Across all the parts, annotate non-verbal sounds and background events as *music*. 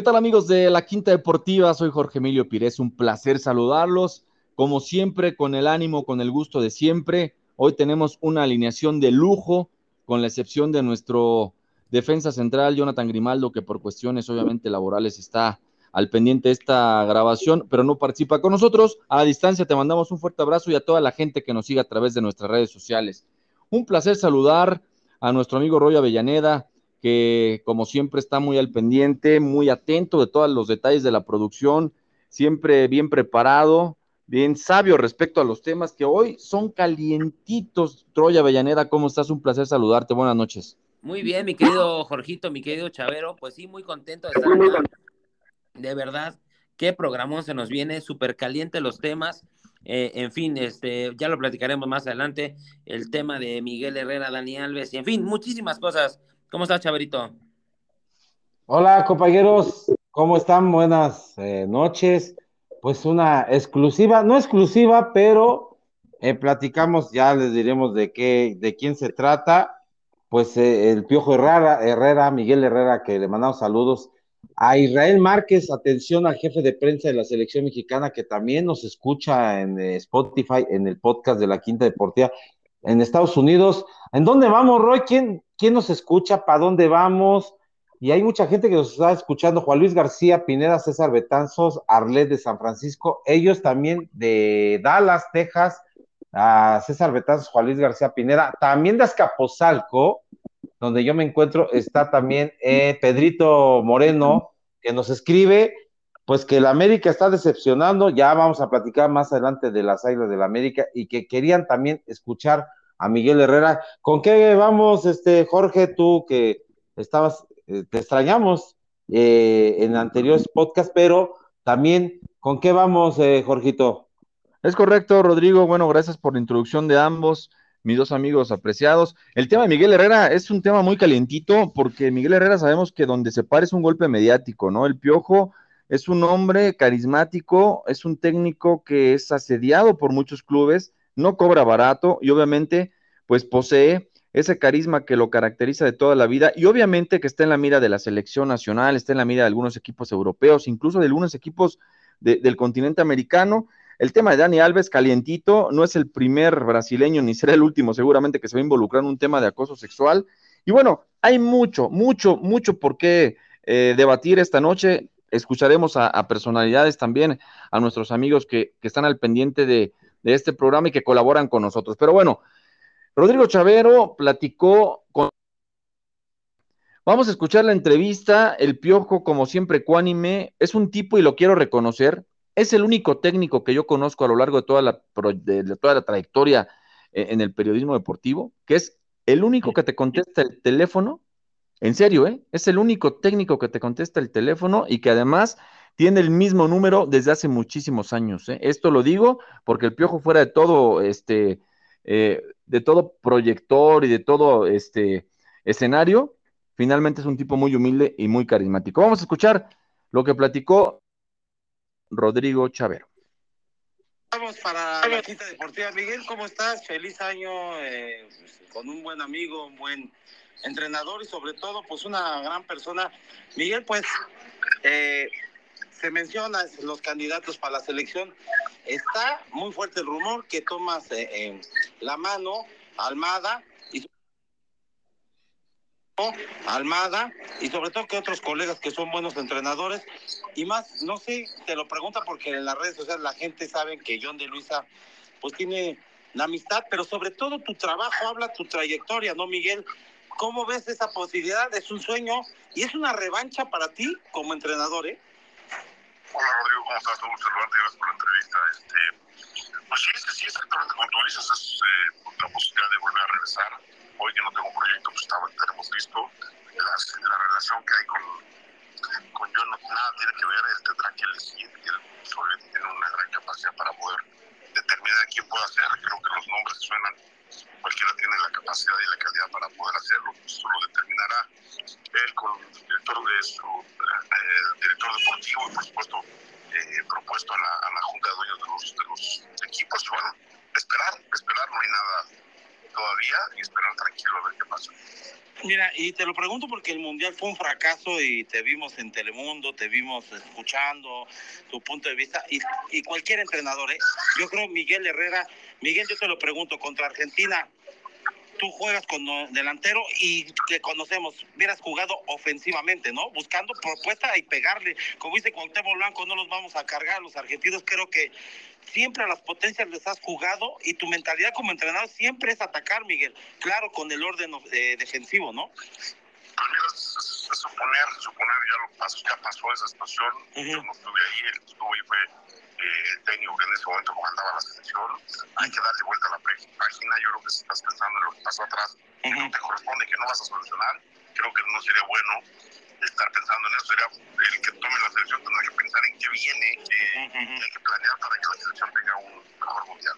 ¿Qué tal amigos de la Quinta Deportiva? Soy Jorge Emilio Pires, un placer saludarlos. Como siempre, con el ánimo, con el gusto de siempre. Hoy tenemos una alineación de lujo, con la excepción de nuestro defensa central, Jonathan Grimaldo, que por cuestiones obviamente laborales está al pendiente de esta grabación, pero no participa con nosotros. A distancia te mandamos un fuerte abrazo y a toda la gente que nos sigue a través de nuestras redes sociales. Un placer saludar a nuestro amigo Roy Avellaneda, que como siempre está muy al pendiente, muy atento de todos los detalles de la producción, siempre bien preparado, bien sabio respecto a los temas que hoy son calientitos. Troya Avellaneda, ¿cómo estás? Un placer saludarte. Buenas noches. Muy bien, mi querido Jorgito, mi querido Chavero, pues sí, muy contento de estar acá. De verdad, qué programón se nos viene, súper caliente los temas. Eh, en fin, este, ya lo platicaremos más adelante, el tema de Miguel Herrera, Dani Alves, y en fin, muchísimas cosas. ¿Cómo estás, Chaverito? Hola, compañeros. ¿Cómo están? Buenas eh, noches. Pues una exclusiva, no exclusiva, pero eh, platicamos, ya les diremos de qué, de quién se trata. Pues eh, el Piojo Herrera, Herrera, Miguel Herrera, que le mandamos saludos. A Israel Márquez, atención al jefe de prensa de la selección mexicana, que también nos escucha en Spotify, en el podcast de la Quinta Deportiva en Estados Unidos. ¿En dónde vamos, Roy? ¿Quién, quién nos escucha? ¿Para dónde vamos? Y hay mucha gente que nos está escuchando. Juan Luis García, Pineda, César Betanzos, Arlet de San Francisco, ellos también de Dallas, Texas, a César Betanzos, Juan Luis García Pineda, también de Azcapotzalco, donde yo me encuentro, está también eh, Pedrito Moreno, que nos escribe, pues que la América está decepcionando, ya vamos a platicar más adelante de las Águilas de la América, y que querían también escuchar a Miguel Herrera. ¿Con qué vamos, este Jorge, tú que estabas, eh, te extrañamos eh, en anteriores podcasts, pero también, ¿con qué vamos, eh, Jorgito? Es correcto, Rodrigo. Bueno, gracias por la introducción de ambos, mis dos amigos apreciados. El tema de Miguel Herrera es un tema muy calientito porque Miguel Herrera sabemos que donde se para es un golpe mediático, ¿no? El Piojo es un hombre carismático, es un técnico que es asediado por muchos clubes no cobra barato y obviamente pues posee ese carisma que lo caracteriza de toda la vida y obviamente que está en la mira de la selección nacional, está en la mira de algunos equipos europeos, incluso de algunos equipos del continente americano. El tema de Dani Alves, calientito, no es el primer brasileño ni será el último seguramente que se va a involucrar en un tema de acoso sexual. Y bueno, hay mucho, mucho, mucho por qué eh, debatir esta noche. Escucharemos a, personalidades también, a nuestros amigos que están al pendiente de, de este programa y que colaboran con nosotros. Pero bueno, Rodrigo Chavero platicó con... Vamos a escuchar la entrevista. El Piojo, como siempre, ecuánime, es un tipo y lo quiero reconocer. Es el único técnico que yo conozco a lo largo de toda la, de toda la trayectoria eh, en el periodismo deportivo, que es el único que te contesta el teléfono. En serio, ¿eh? Es el único técnico que te contesta el teléfono y que además tiene el mismo número desde hace muchísimos años. ¿eh? Esto lo digo porque el Piojo fuera de todo, este, eh, de todo proyector y de todo este escenario, finalmente es un tipo muy humilde y muy carismático. Vamos a escuchar lo que platicó Rodrigo Chavero. Vamos para la cita deportiva. Miguel, ¿cómo estás? Feliz año eh, con un buen amigo, un buen entrenador y sobre todo, pues una gran persona. Miguel, pues se menciona los candidatos para la selección. Está muy fuerte el rumor que tomas eh, la mano Almada y Almada y sobre todo que otros colegas que son buenos entrenadores y más, no sé, te lo pregunta porque en las redes sociales la gente sabe que John de Luisa pues tiene la amistad, pero sobre todo tu trabajo habla tu trayectoria, ¿no, Miguel? ¿Cómo ves esa posibilidad? Es un sueño y es una revancha para ti como entrenador, ¿eh? Hola Rodrigo, ¿cómo estás? Un saludarte, gracias por la entrevista. Este, pues sí, es que sí, exactamente como tú dices, es eh, la posibilidad de volver a regresar. Hoy que no tengo un proyecto, pues estaba, tenemos listo. La, la relación que hay con, con John nada tiene que ver, tendrá que elegir. Él obviamente tiene una gran capacidad para poder determinar quién puede hacer. Creo que los nombres suenan, cualquiera tiene la capacidad y la calidad para poder hacerlo. Eso lo determinará él con el director de su eh, director deportivo y por supuesto eh, propuesto a la, a la, junta de dueños de los, de los equipos. Y bueno, esperar, esperar, no hay nada todavía y esperar tranquilo a ver qué pasa. Mira, y te lo pregunto porque el Mundial fue un fracaso y te vimos en Telemundo, te vimos escuchando tu punto de vista y, y cualquier entrenador, ¿eh? yo creo Miguel Herrera, Miguel, yo te lo pregunto, contra Argentina, tú juegas con delantero y que conocemos, hubieras jugado ofensivamente, ¿no? Buscando propuesta y pegarle. Como dice Cuauhtémoc Blanco, no los vamos a cargar. Los argentinos creo que siempre a las potencias les has jugado y tu mentalidad como entrenador siempre es atacar, Miguel. Claro, con el orden eh, defensivo, ¿no? Pues mira, es, suponer, suponer, ya lo pasó, ya pasó esa situación. Yo no estuve ahí, el estuvo ahí fue eh, el técnico ese momento comandaba la selección. Hay que darle vuelta a la página. Yo creo que si estás pensando en lo que pasó atrás, que no te corresponde, que no vas a solucionar, creo que no sería bueno estar pensando en eso. Sería el que tome la selección tendrá que pensar en qué viene, que, hay que planear para que la selección tenga un mejor mundial.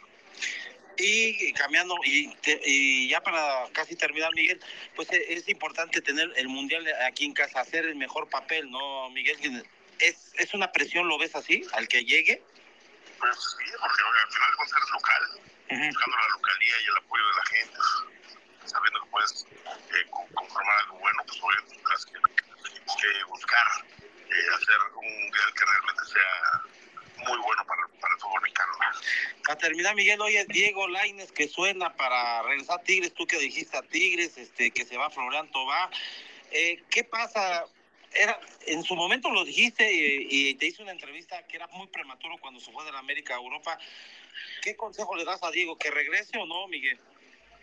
Y cambiando, y, y, ya para casi terminar, Miguel, pues e, es importante tener el Mundial aquí en casa, hacer el mejor papel, ¿no, Miguel? ¿Es, es una presión, lo ves así, al que llegue? Pues sí, porque al final de ser local, buscando la localía y el apoyo de la gente, sabiendo que puedes eh, conformar algo bueno, pues obviamente tendrás que, que buscar eh, hacer un mundial que realmente sea muy bueno para, para el fútbol mexicano. Para terminar, Miguel, oye, Diego Laines que suena para regresar a Tigres, tú que dijiste a Tigres, este, que se va Florian Tobá. Eh, ¿Qué pasa? Era, en su momento lo dijiste y, te hice una entrevista que era muy prematuro cuando se fue de la América a Europa. ¿Qué consejo le das a Diego? ¿Que regrese o no, Miguel?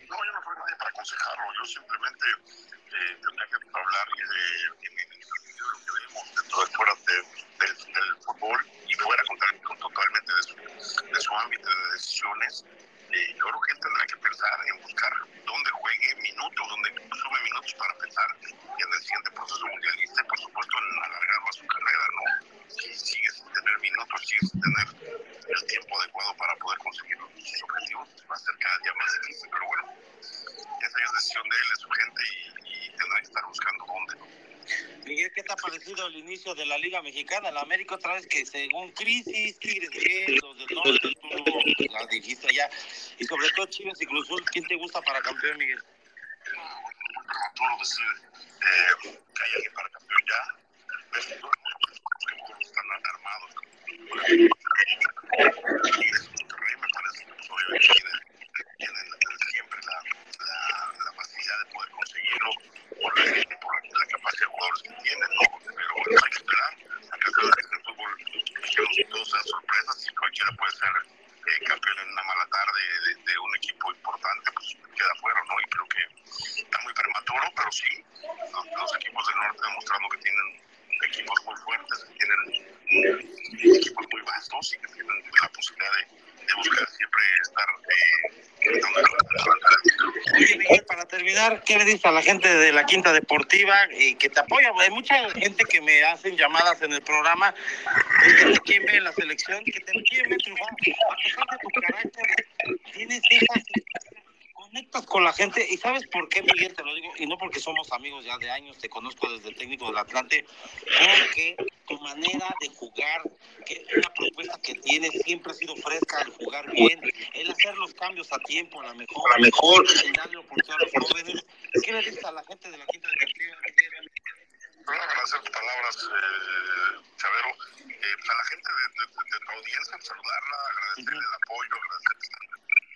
No, yo no soy nadie para aconsejarlo. Yo simplemente eh, tendría que hablar de, sentido de lo que vemos dentro de fuera de, del, fútbol y fuera con, totalmente de su, de su ámbito de decisiones. Eh, yo creo que tendrá que pensar en buscar dónde juegue minutos, dónde sube minutos para pensar en el siguiente proceso mundialista y por supuesto en alargar más su carrera, ¿no? Si sigue sin tener minutos, sigue sin tener el tiempo adecuado para poder conseguir sus objetivos, va a ser cada día más difícil, pero bueno, esa es decisión de él, de su gente y, y tendrá que estar buscando dónde, ¿no? Miguel, ¿qué te ha parecido el inicio de la Liga Mexicana? La América otra vez que según crisis, Tigres bien, los del tú la dijiste ya. Y sobre todo Chivas y ¿quién te gusta para campeón, Miguel? Eh, para campeón ya. Tigres y Monterrey me parece que pues, obviamente tienen, tienen siempre la, la, la facilidad de poder conseguirlo por la, por la capacidad de jugadores que tienen, ¿no? Pero bueno, hay que esperar. Acá cada vez en el fútbol mexicano todos dan sorpresas y cualquiera puede ser eh, campeón en una mala tarde de, de, un equipo importante, pues queda fuera, ¿no? Y creo que está muy prematuro, pero sí, los, los equipos del norte demostrando que tienen equipos muy fuertes, que tienen equipos muy vastos y que tienen la posibilidad de, de buscar siempre estar eh, Oye, Miguel, para ¿qué le dices a la gente de la Quinta Deportiva y que te apoya? Hay mucha gente que me hacen llamadas en el programa, que te quieren la selección, que te quieren ver triunfar. A pesar de tu carácter, tienes esas conectas con la gente y sabes por qué Miguel te lo digo y no porque somos amigos ya de años te conozco desde el técnico del Atlante porque tu manera de jugar que una propuesta que tienes siempre ha sido fresca el jugar bien el hacer los cambios a tiempo a la mejor, a mejor. el darle oportunidad a los jóvenes ¿qué le dices a la gente de la quinta deportiva? Quiero agradecer tus palabras, eh, Chavero. Eh, pues a la gente de, de, de, tu audiencia, saludarla, agradecerle el apoyo, agradecer que están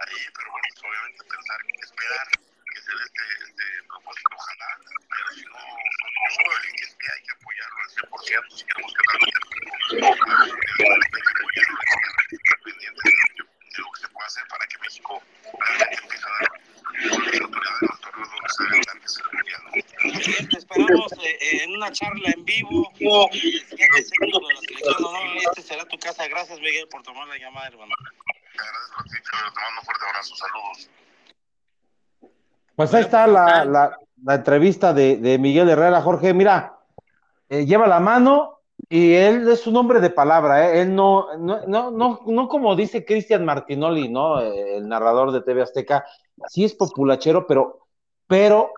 ahí, pero bueno, pues obviamente pensar, esperar que dé este, este propósito, ojalá, pero si no, no, el que esté hay que apoyarlo al 100%, si queremos que realmente de, de lo que se puede hacer para que México realmente empiece a dar oportunidad en los torneos donde se mundial. Te esperamos eh, en una charla en vivo. El técnico de la selección, no, no, este será tu casa. Gracias, Miguel, por tomar la llamada, hermano. Te mando un fuerte abrazo, saludos. Pues ahí está la, la, la entrevista de, de, Miguel Herrera, Jorge. Mira, eh, lleva la mano y él es un hombre de palabra, ¿eh? él no, no, no, no, no como dice Cristian Martinoli, ¿no? El narrador de TV Azteca, sí es populachero, pero, pero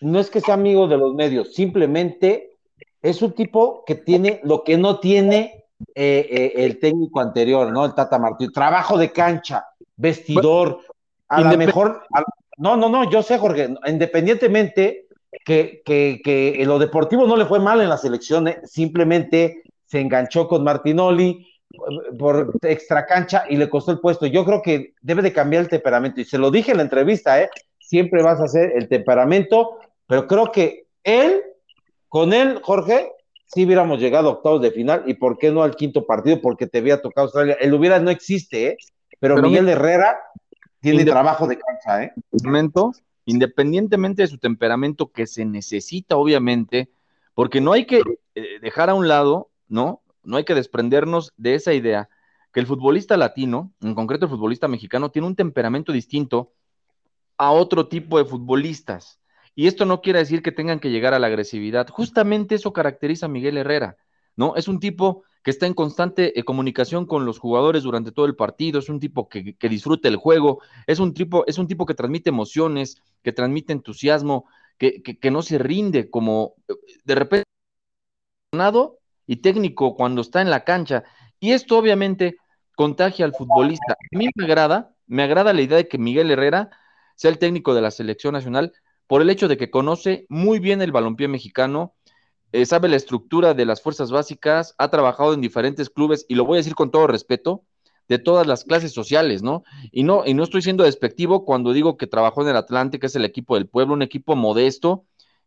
no es que sea amigo de los medios, simplemente es un tipo que tiene lo que no tiene eh, eh, el técnico anterior, ¿no? El Tata Martín, trabajo de cancha, vestidor, a lo mejor, a, no, no, no, yo sé, Jorge, independientemente que, que, que en lo deportivo no le fue mal en la selección, ¿eh? simplemente se enganchó con Martinoli por extra cancha y le costó el puesto. Yo creo que debe de cambiar el temperamento y se lo dije en la entrevista, ¿eh? siempre vas a hacer el temperamento, pero creo que él, con él, Jorge, si hubiéramos llegado a octavos de final y por qué no al quinto partido, porque te había tocado Australia. El hubiera no existe, ¿eh? pero, Miguel Herrera tiene trabajo de cancha, ¿eh? Independientemente de su temperamento que se necesita, obviamente, porque no hay que eh, dejar a un lado, ¿no? No hay que desprendernos de esa idea que el futbolista latino, en concreto el futbolista mexicano, tiene un temperamento distinto a otro tipo de futbolistas. Y esto no quiere decir que tengan que llegar a la agresividad. Justamente eso caracteriza a Miguel Herrera, ¿no? Es un tipo que está en constante eh, comunicación con los jugadores durante todo el partido, es un tipo que, que disfruta el juego, es un, tipo, es un tipo que transmite emociones, que transmite entusiasmo, que, que no se rinde como eh, de repente y técnico cuando está en la cancha. Y esto obviamente contagia al futbolista. A mí me agrada, me agrada la idea de que Miguel Herrera sea el técnico de la selección nacional por el hecho de que conoce muy bien el balompié mexicano, eh, sabe la estructura de las fuerzas básicas, ha trabajado en diferentes clubes, y lo voy a decir con todo respeto, de todas las clases sociales, ¿no? Y no, y no estoy siendo despectivo cuando digo que trabajó en el Atlante, que es el equipo del pueblo, un equipo modesto,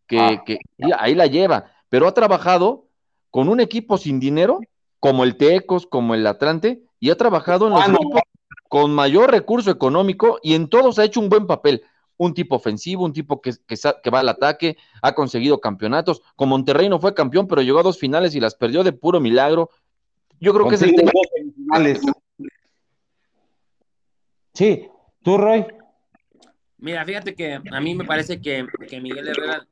que, ah. que ahí la lleva, pero ha trabajado con un equipo sin dinero, como el Tecos, como el Atlante, y ha trabajado en los equipos con mayor recurso económico y en todos ha hecho un buen papel un tipo ofensivo, un tipo que, que, va al ataque, ha conseguido campeonatos. Con Monterrey no fue campeón, pero llegó a dos finales y las perdió de puro milagro. Yo creo que es el tema. Sí, tú, Roy. Mira, fíjate que a mí me parece que, que Miguel Herrera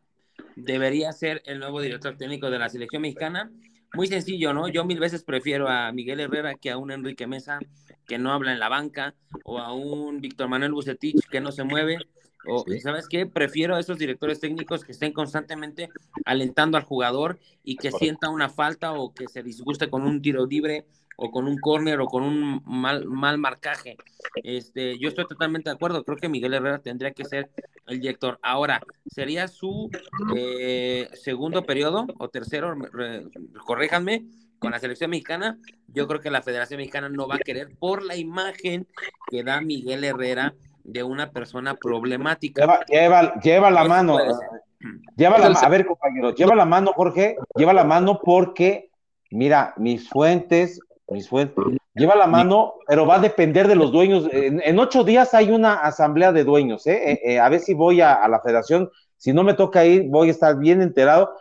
debería ser el nuevo director técnico de la selección mexicana. Muy sencillo, ¿no? Yo mil veces prefiero a Miguel Herrera que a un Enrique Mesa que no habla en la banca o a un Víctor Manuel Bucetich que no se mueve o, ¿sabes qué? Prefiero a esos directores técnicos que estén constantemente alentando al jugador y que sienta una falta o que se disguste con un tiro libre o con un córner o con un mal, mal marcaje. Este, yo estoy totalmente de acuerdo. Creo que Miguel Herrera tendría que ser el director. Ahora, ¿sería su eh, segundo periodo o tercero? corréjanme con la selección mexicana. Yo creo que la Federación Mexicana no va a querer por la imagen que da Miguel Herrera de una persona problemática. Lleva, lleva, la mano. Lleva la, *clears throat* a ver, compañero, lleva la mano, Jorge, lleva la mano porque, mira, mis fuentes, mis fuentes, lleva la mano, pero va a depender de los dueños. En, ocho días hay una asamblea de dueños, ¿eh? eh, eh a ver si voy a, la federación, si no me toca ir, voy a estar bien enterado.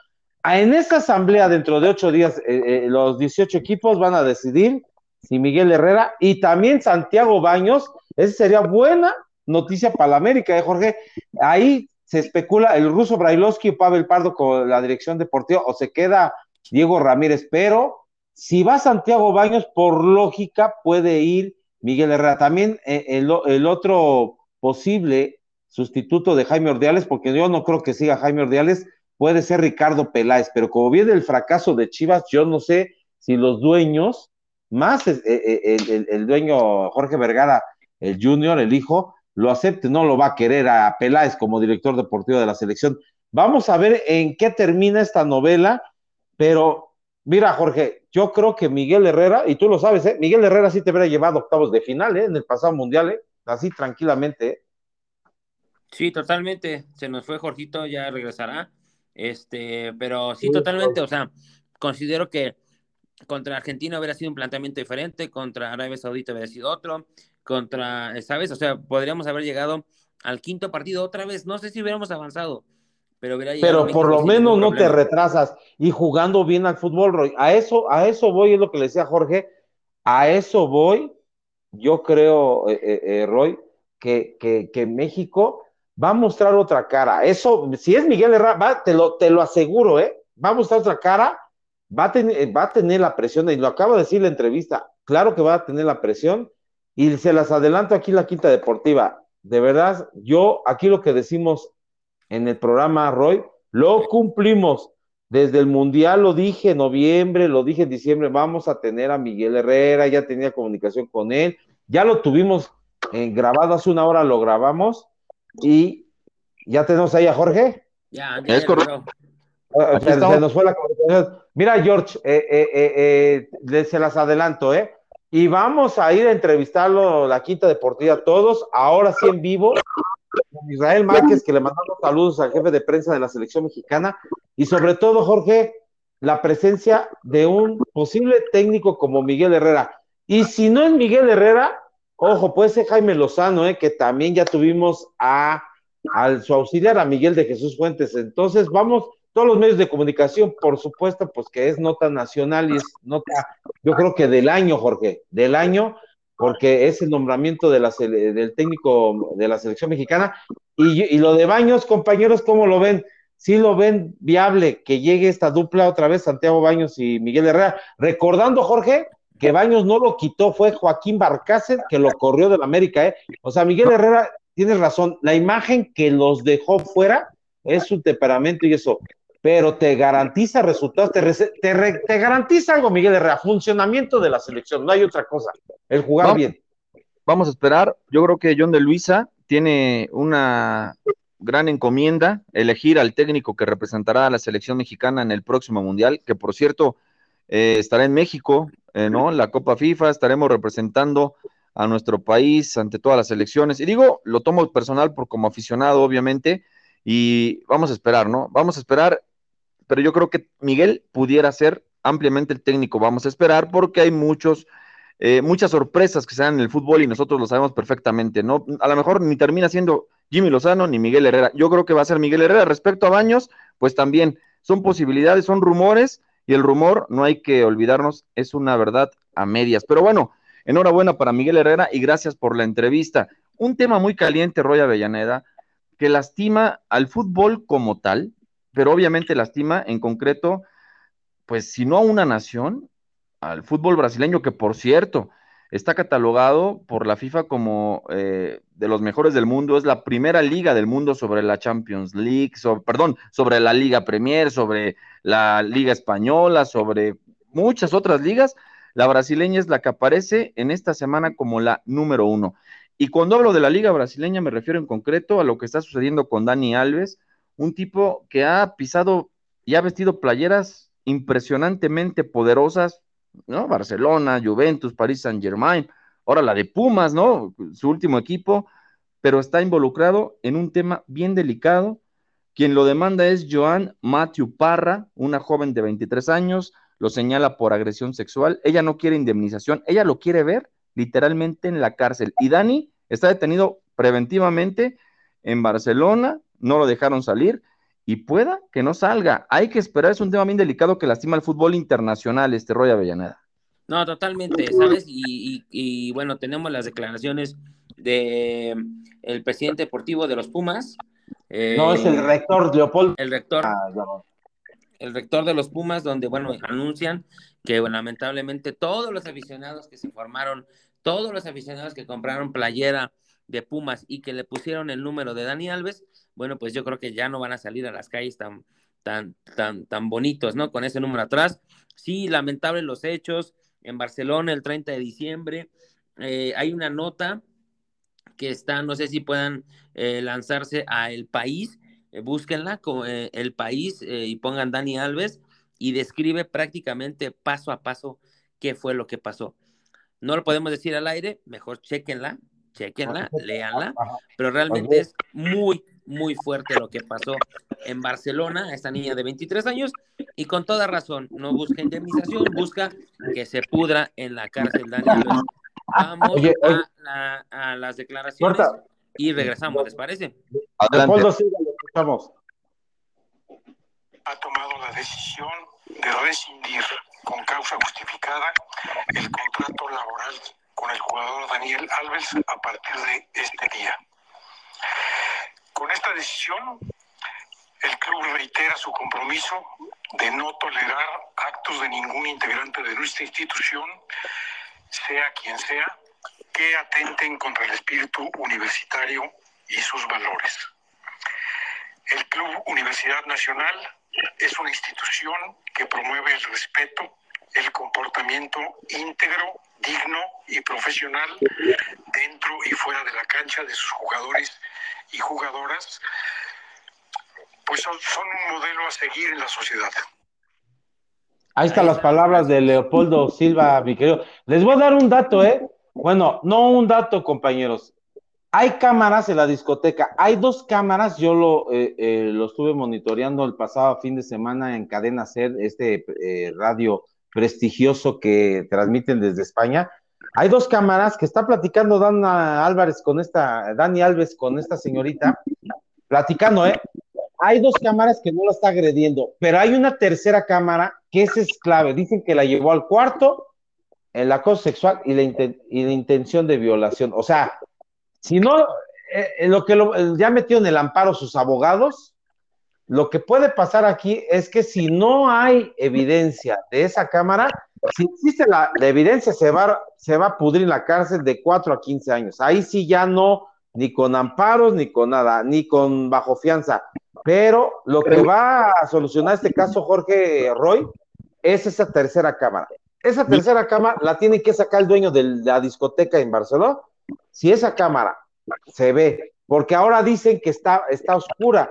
Ah, en esa asamblea, dentro de ocho días, eh, los 18 equipos van a decidir si Miguel Herrera y también Santiago Baños, esa sería buena noticia para la América, ¿eh, Jorge? Ahí se especula el ruso Brailovsky y Pavel Pardo con la dirección deportiva, o se queda Diego Ramírez, pero si va Santiago Baños, por lógica puede ir Miguel Herrera. También eh, el, otro posible sustituto de Jaime Ordiales, porque yo no creo que siga Jaime Ordiales, puede ser Ricardo Peláez, pero como viene el fracaso de Chivas, yo no sé si los dueños, más eh, el, el, dueño Jorge Vergara, el junior, el hijo, lo acepte, no lo va a querer a Peláez como director deportivo de la selección. Vamos a ver en qué termina esta novela, pero mira, Jorge, yo creo que Miguel Herrera, y tú lo sabes, ¿eh? Miguel Herrera sí te hubiera llevado octavos de final ¿eh? en el pasado mundial, ¿eh? así tranquilamente. ¿eh? Sí, totalmente. Se nos fue Jorgito, ya regresará. Este, pero sí, totalmente. O sea, considero que contra Argentina hubiera sido un planteamiento diferente, contra Arabia Saudita hubiera sido otro, contra, ¿sabes? O sea, podríamos haber llegado al quinto partido otra vez. No sé si hubiéramos avanzado, pero hubiera Pero por lo menos no te retrasas y jugando bien al fútbol, Roy. A eso, a eso voy, es lo que le decía Jorge. A eso voy. Yo creo, eh, eh, eh, Roy, que, que, México va a mostrar otra cara. Eso, si es Miguel Herrera, va, te, lo, te lo aseguro, ¿eh? Va a mostrar otra cara, va a, tener, va a tener la presión, y lo acaba de decir en la entrevista, claro que va a tener la presión, y se las adelanto aquí la Quinta Deportiva. De verdad, yo aquí lo que decimos en el programa, Roy, lo cumplimos. Desde el Mundial lo dije en noviembre, lo dije en diciembre, vamos a tener a Miguel Herrera, ya tenía comunicación con él, ya lo tuvimos en grabado hace una hora, lo grabamos y ya tenemos ahí a Jorge. Ya, ya, Es correcto. Ah, se, nos fue la comunicación. Mira, George, eh, eh, eh, eh, se las adelanto, ¿eh? Y vamos a ir a entrevistarlo, la Quinta Deportiva, todos, ahora sí en vivo, con Israel Márquez, que le mandamos saludos al jefe de prensa de la selección mexicana, y sobre todo, Jorge, la presencia de un posible técnico como Miguel Herrera. Y si no es Miguel Herrera, ojo, puede ser Jaime Lozano, ¿eh? que también ya tuvimos a, al su auxiliar, a Miguel de Jesús Fuentes. Entonces, vamos, todos los medios de comunicación, por supuesto, pues que es nota nacional y es nota, yo creo que del año, Jorge, del año, porque es el nombramiento de la del técnico de la selección mexicana. Y, y lo de Baños, compañeros, ¿cómo lo ven? ¿Sí lo ven viable que llegue esta dupla otra vez, Santiago Baños y Miguel Herrera? Recordando, Jorge, que Baños no lo quitó, fue Joaquín Barcácer que lo corrió del América, ¿eh? O sea, Miguel Herrera, tienes razón, la imagen que los dejó fuera es su temperamento y eso, pero te garantiza resultados, te, te, re- te garantiza algo, Miguel Herrera, funcionamiento de la selección, no hay otra cosa, el jugar bien. Vamos a esperar. Yo creo que John de Luisa tiene una gran encomienda, elegir al técnico que representará a la selección mexicana en el próximo mundial, que por cierto eh, estará en México, eh, ¿no? La Copa FIFA, estaremos representando a nuestro país ante todas las selecciones. Y digo, lo tomo personal por como aficionado, obviamente, y vamos a esperar, ¿no? Vamos a esperar, pero yo creo que Miguel pudiera ser ampliamente el técnico. Vamos a esperar porque hay muchos eh, muchas sorpresas que se dan en el fútbol y nosotros lo sabemos perfectamente, ¿no? A lo mejor ni termina siendo Jimmy Lozano ni Miguel Herrera. Yo creo que va a ser Miguel Herrera. Respecto a Baños, pues también son posibilidades, son rumores y el rumor, no hay que olvidarnos, es una verdad a medias. Pero bueno, enhorabuena para Miguel Herrera y gracias por la entrevista. Un tema muy caliente, Roy Avellaneda, que lastima al fútbol como tal, pero obviamente lastima en concreto, pues si no a una nación, al fútbol brasileño, que por cierto, está catalogado por la FIFA como eh, de los mejores del mundo, es la primera liga del mundo sobre la Champions League, perdón, sobre la Liga Premier, sobre la Liga Española, sobre muchas otras ligas. La brasileña es la que aparece en esta semana como la número uno. Y cuando hablo de la liga brasileña me refiero en concreto a lo que está sucediendo con Dani Alves, un tipo que ha pisado y ha vestido playeras impresionantemente poderosas, ¿no? Barcelona, Juventus, París Saint Germain, ahora la de Pumas, ¿no? Su último equipo, pero está involucrado en un tema bien delicado. Quien lo demanda es Joan Matthew Parra, una joven de 23 años, lo señala por agresión sexual. Ella no quiere indemnización, ella lo quiere ver literalmente en la cárcel. Y Dani está detenido preventivamente en Barcelona, no lo dejaron salir y pueda que no salga. Hay que esperar, es un tema bien delicado que lastima al fútbol internacional, este Roy Avellaneda. No, totalmente, ¿sabes? Y, y, y, bueno, tenemos las declaraciones de el presidente deportivo de los Pumas. Eh, no, es el rector Leopoldo. El rector. Ah, no. El rector de los Pumas, donde, bueno, anuncian que bueno, lamentablemente todos los aficionados que se formaron, todos los aficionados que compraron playera de Pumas y que le pusieron el número de Dani Alves, bueno, pues yo creo que ya no van a salir a las calles tan, tan, tan, tan bonitos, ¿no? Con ese número atrás. Sí, lamentable los hechos. En Barcelona, el 30 de diciembre, eh, hay una nota que está, no sé si puedan eh, lanzarse a El País, eh, búsquenla, como, El País, eh, y pongan Dani Alves, y describe prácticamente paso a paso qué fue lo que pasó. No lo podemos decir al aire, mejor chequenla, chequenla, léanla, pero realmente es muy, muy fuerte lo que pasó en Barcelona a esta niña de 23 años y con toda razón, no busca indemnización, busca que se pudra en la cárcel Daniel. Vamos Oye, oye. A, la, a, las declaraciones y regresamos, ¿les parece? Escuchamos. Ha tomado la decisión de rescindir con causa justificada el contrato laboral con el jugador Daniel Alves a partir de este día. Con esta decisión, el club reitera su compromiso de no tolerar actos de ningún integrante de nuestra institución, sea quien sea, que atenten contra el espíritu universitario y sus valores. El Club Universidad Nacional es una institución que promueve el respeto, el comportamiento íntegro, digno y profesional dentro y fuera de la cancha de sus jugadores y jugadoras, pues son, un modelo a seguir en la sociedad. Ahí están las palabras de Leopoldo Silva, mi querido. Les voy a dar un dato, ¿eh? Bueno, no un dato, compañeros. Hay cámaras en la discoteca. Hay dos cámaras. Yo lo, eh, eh, lo estuve monitoreando el pasado fin de semana en Cadena Ser, este eh, radio prestigioso que transmiten desde España. Hay dos cámaras que está platicando Dana Álvarez con esta, Dani Alves con esta señorita, platicando, ¿eh? Hay dos cámaras que no la está agrediendo, pero hay una tercera cámara que esa es clave. Dicen que la llevó al cuarto, el acoso sexual y la, intención de violación. O sea, si no, eh, lo que lo, ya metió en el amparo sus abogados, lo que puede pasar aquí es que si no hay evidencia de esa cámara, si existe la, la, evidencia, se va, se va a pudrir en la cárcel de 4 a 15 años. Ahí sí ya no, ni con amparos, ni con nada, ni con bajo fianza. Pero lo que va a solucionar este caso, Jorge Roy, es esa tercera cámara. Esa tercera cámara la tiene que sacar el dueño de la discoteca en Barcelona. Si esa cámara se ve, porque ahora dicen que está, está oscura,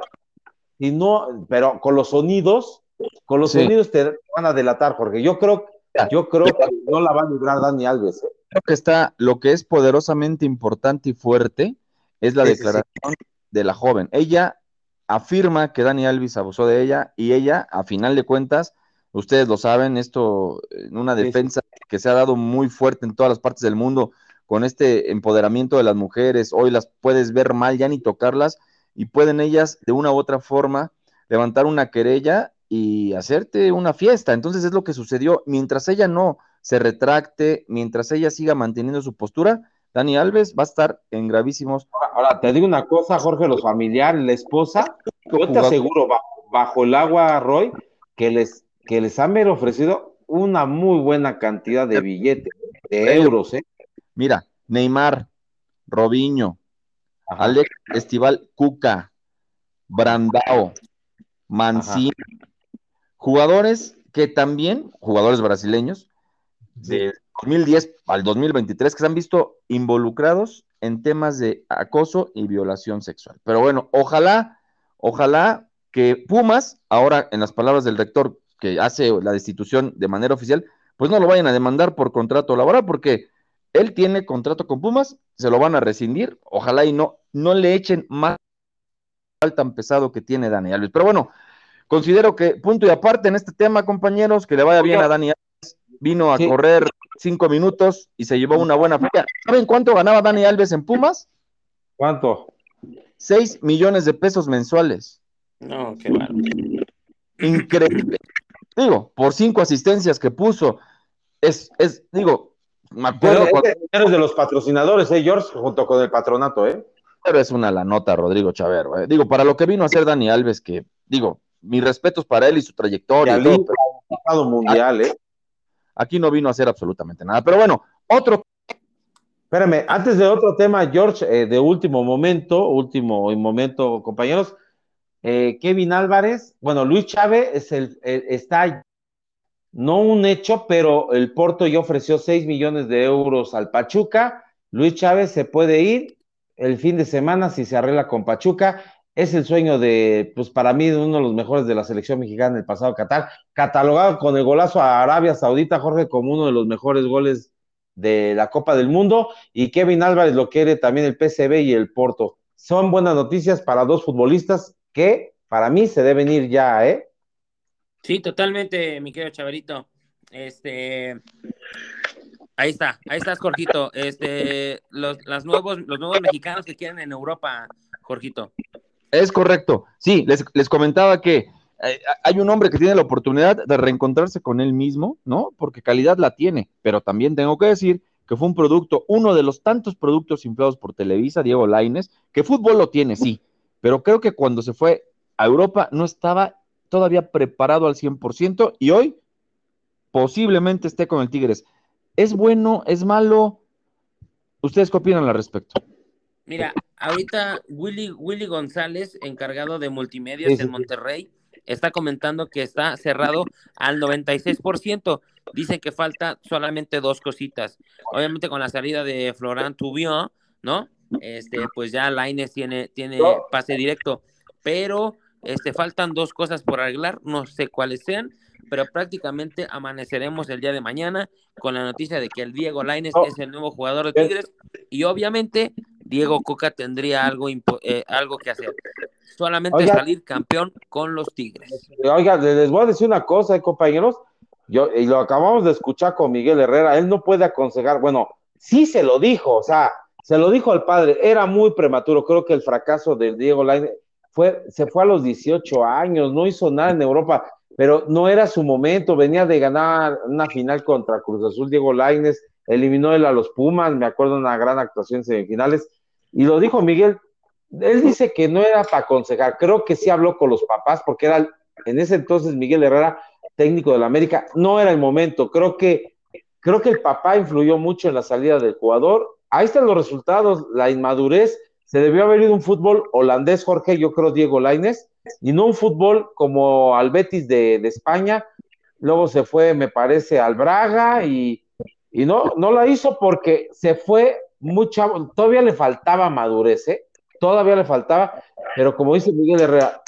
y no, pero con los sonidos, con los sí. sonidos te van a delatar, Jorge. Yo creo, yo creo que no la va a librar Dani Alves. ¿eh? Creo que está, lo que es poderosamente importante y fuerte es la sí, declaración sí, de la joven. Ella afirma que Dani Alves abusó de ella y ella, a final de cuentas, ustedes lo saben, esto en una defensa que se ha dado muy fuerte en todas las partes del mundo con este empoderamiento de las mujeres, hoy las puedes ver mal, ya ni tocarlas, y pueden ellas de una u otra forma levantar una querella y hacerte una fiesta. Entonces es lo que sucedió. Mientras ella no se retracte, mientras ella siga manteniendo su postura, Dani Alves va a estar en gravísimos. Ahora, te digo una cosa, Jorge, los familiares, la esposa, yo te aseguro, bajo, bajo el agua, Roy, que les, que les han ofrecido una muy buena cantidad de billetes, de euros, ¿eh? Mira, Neymar, Robinho, Ajá. Alex Estival Cuca, Brandao, Mancini, Ajá. jugadores que también, jugadores brasileños, de 2010 al 2023, que se han visto involucrados en temas de acoso y violación sexual. Pero bueno, ojalá, ojalá que Pumas, ahora en las palabras del rector que hace la destitución de manera oficial, pues no lo vayan a demandar por contrato laboral, porque él tiene contrato con Pumas, se lo van a rescindir, ojalá y no, no le echen más tan pesado que tiene Dani Alves. Pero bueno, considero que punto y aparte en este tema, compañeros, que le vaya bien a Dani Alves, vino a sí. correr cinco minutos y se llevó una buena feria. ¿Saben cuánto ganaba Dani Alves en Pumas? ¿Cuánto? Seis millones de pesos mensuales. No, qué malo. Increíble. Digo, por cinco asistencias que puso, es, es, digo, me acuerdo. Pero cuando... eres de los patrocinadores, ¿eh, George? Junto con el patronato, ¿eh? Pero es una la nota, Rodrigo Chavero. ¿eh? Digo, para lo que vino a hacer Dani Alves, que, digo, mis respetos para él y su trayectoria. Y todo, pero... mundial, ¿eh? Aquí no vino a hacer absolutamente nada. Pero bueno, otro. Espérame, antes de otro tema, George, eh, de último momento, último momento, compañeros. Eh, Kevin Álvarez, bueno, Luis Chávez es el, el, está no un hecho, pero el Porto ya ofreció 6 millones de euros al Pachuca. Luis Chávez se puede ir el fin de semana si se arregla con Pachuca. Es el sueño de, pues para mí, uno de los mejores de la selección mexicana del pasado Qatar, catalogado con el golazo a Arabia Saudita, Jorge, como uno de los mejores goles de la Copa del Mundo. Y Kevin Álvarez lo quiere también el PCB y el Porto. Son buenas noticias para dos futbolistas que para mí se deben ir ya, ¿eh? Sí, totalmente, mi querido Chaverito. Este, ahí está, ahí estás, Jorgito. Este, los, las nuevos, los nuevos mexicanos que quieren en Europa, Jorgito. Es correcto. Sí, les, les comentaba que eh, hay un hombre que tiene la oportunidad de reencontrarse con él mismo, ¿no? Porque calidad la tiene, pero también tengo que decir que fue un producto, uno de los tantos productos inflados por Televisa, Diego Laines, que fútbol lo tiene, sí, pero creo que cuando se fue a Europa no estaba todavía preparado al 100% y hoy posiblemente esté con el Tigres. ¿Es bueno? ¿Es malo? ¿Ustedes qué opinan al respecto? Mira, ahorita Willy, Willy González, encargado de multimedia sí, en Monterrey, está comentando que está cerrado al 96%. Dice que falta solamente dos cositas. Obviamente con la salida de Florent Tubion, ¿no? Este, pues ya Laines tiene, tiene pase directo. Pero Este, faltan dos cosas por arreglar, no sé cuáles sean, pero prácticamente amaneceremos el día de mañana con la noticia de que el Diego Laines Oh. es el nuevo jugador de Tigres y obviamente Diego Coca tendría algo, eh, algo que hacer. Solamente Oiga. salir campeón con los Tigres. Oiga, les voy a decir una cosa, eh, compañeros. Yo, y lo acabamos de escuchar con Miguel Herrera, él no puede aconsejar, bueno, sí se lo dijo, o sea, se lo dijo al padre, era muy prematuro, creo que el fracaso del Diego Lainez fue, se fue a los 18 años, no hizo nada en Europa, pero no era su momento, venía de ganar una final contra Cruz Azul, Diego Lainez, eliminó él a los Pumas, me acuerdo una gran actuación en semifinales, y lo dijo Miguel, él dice que no era para aconsejar, creo que sí habló con los papás, porque era en ese entonces Miguel Herrera, técnico del América, no era el momento, creo que, creo que el papá influyó mucho en la salida del jugador, ahí están los resultados, la inmadurez, se debió haber ido un fútbol holandés, Jorge, yo creo Diego Lainez, y no un fútbol como al Betis de, de España, luego se fue, me parece, al Braga y, y no, no la hizo porque se fue muy chavo, todavía le faltaba madurez, ¿eh? todavía le faltaba, pero como dice Miguel Herrera,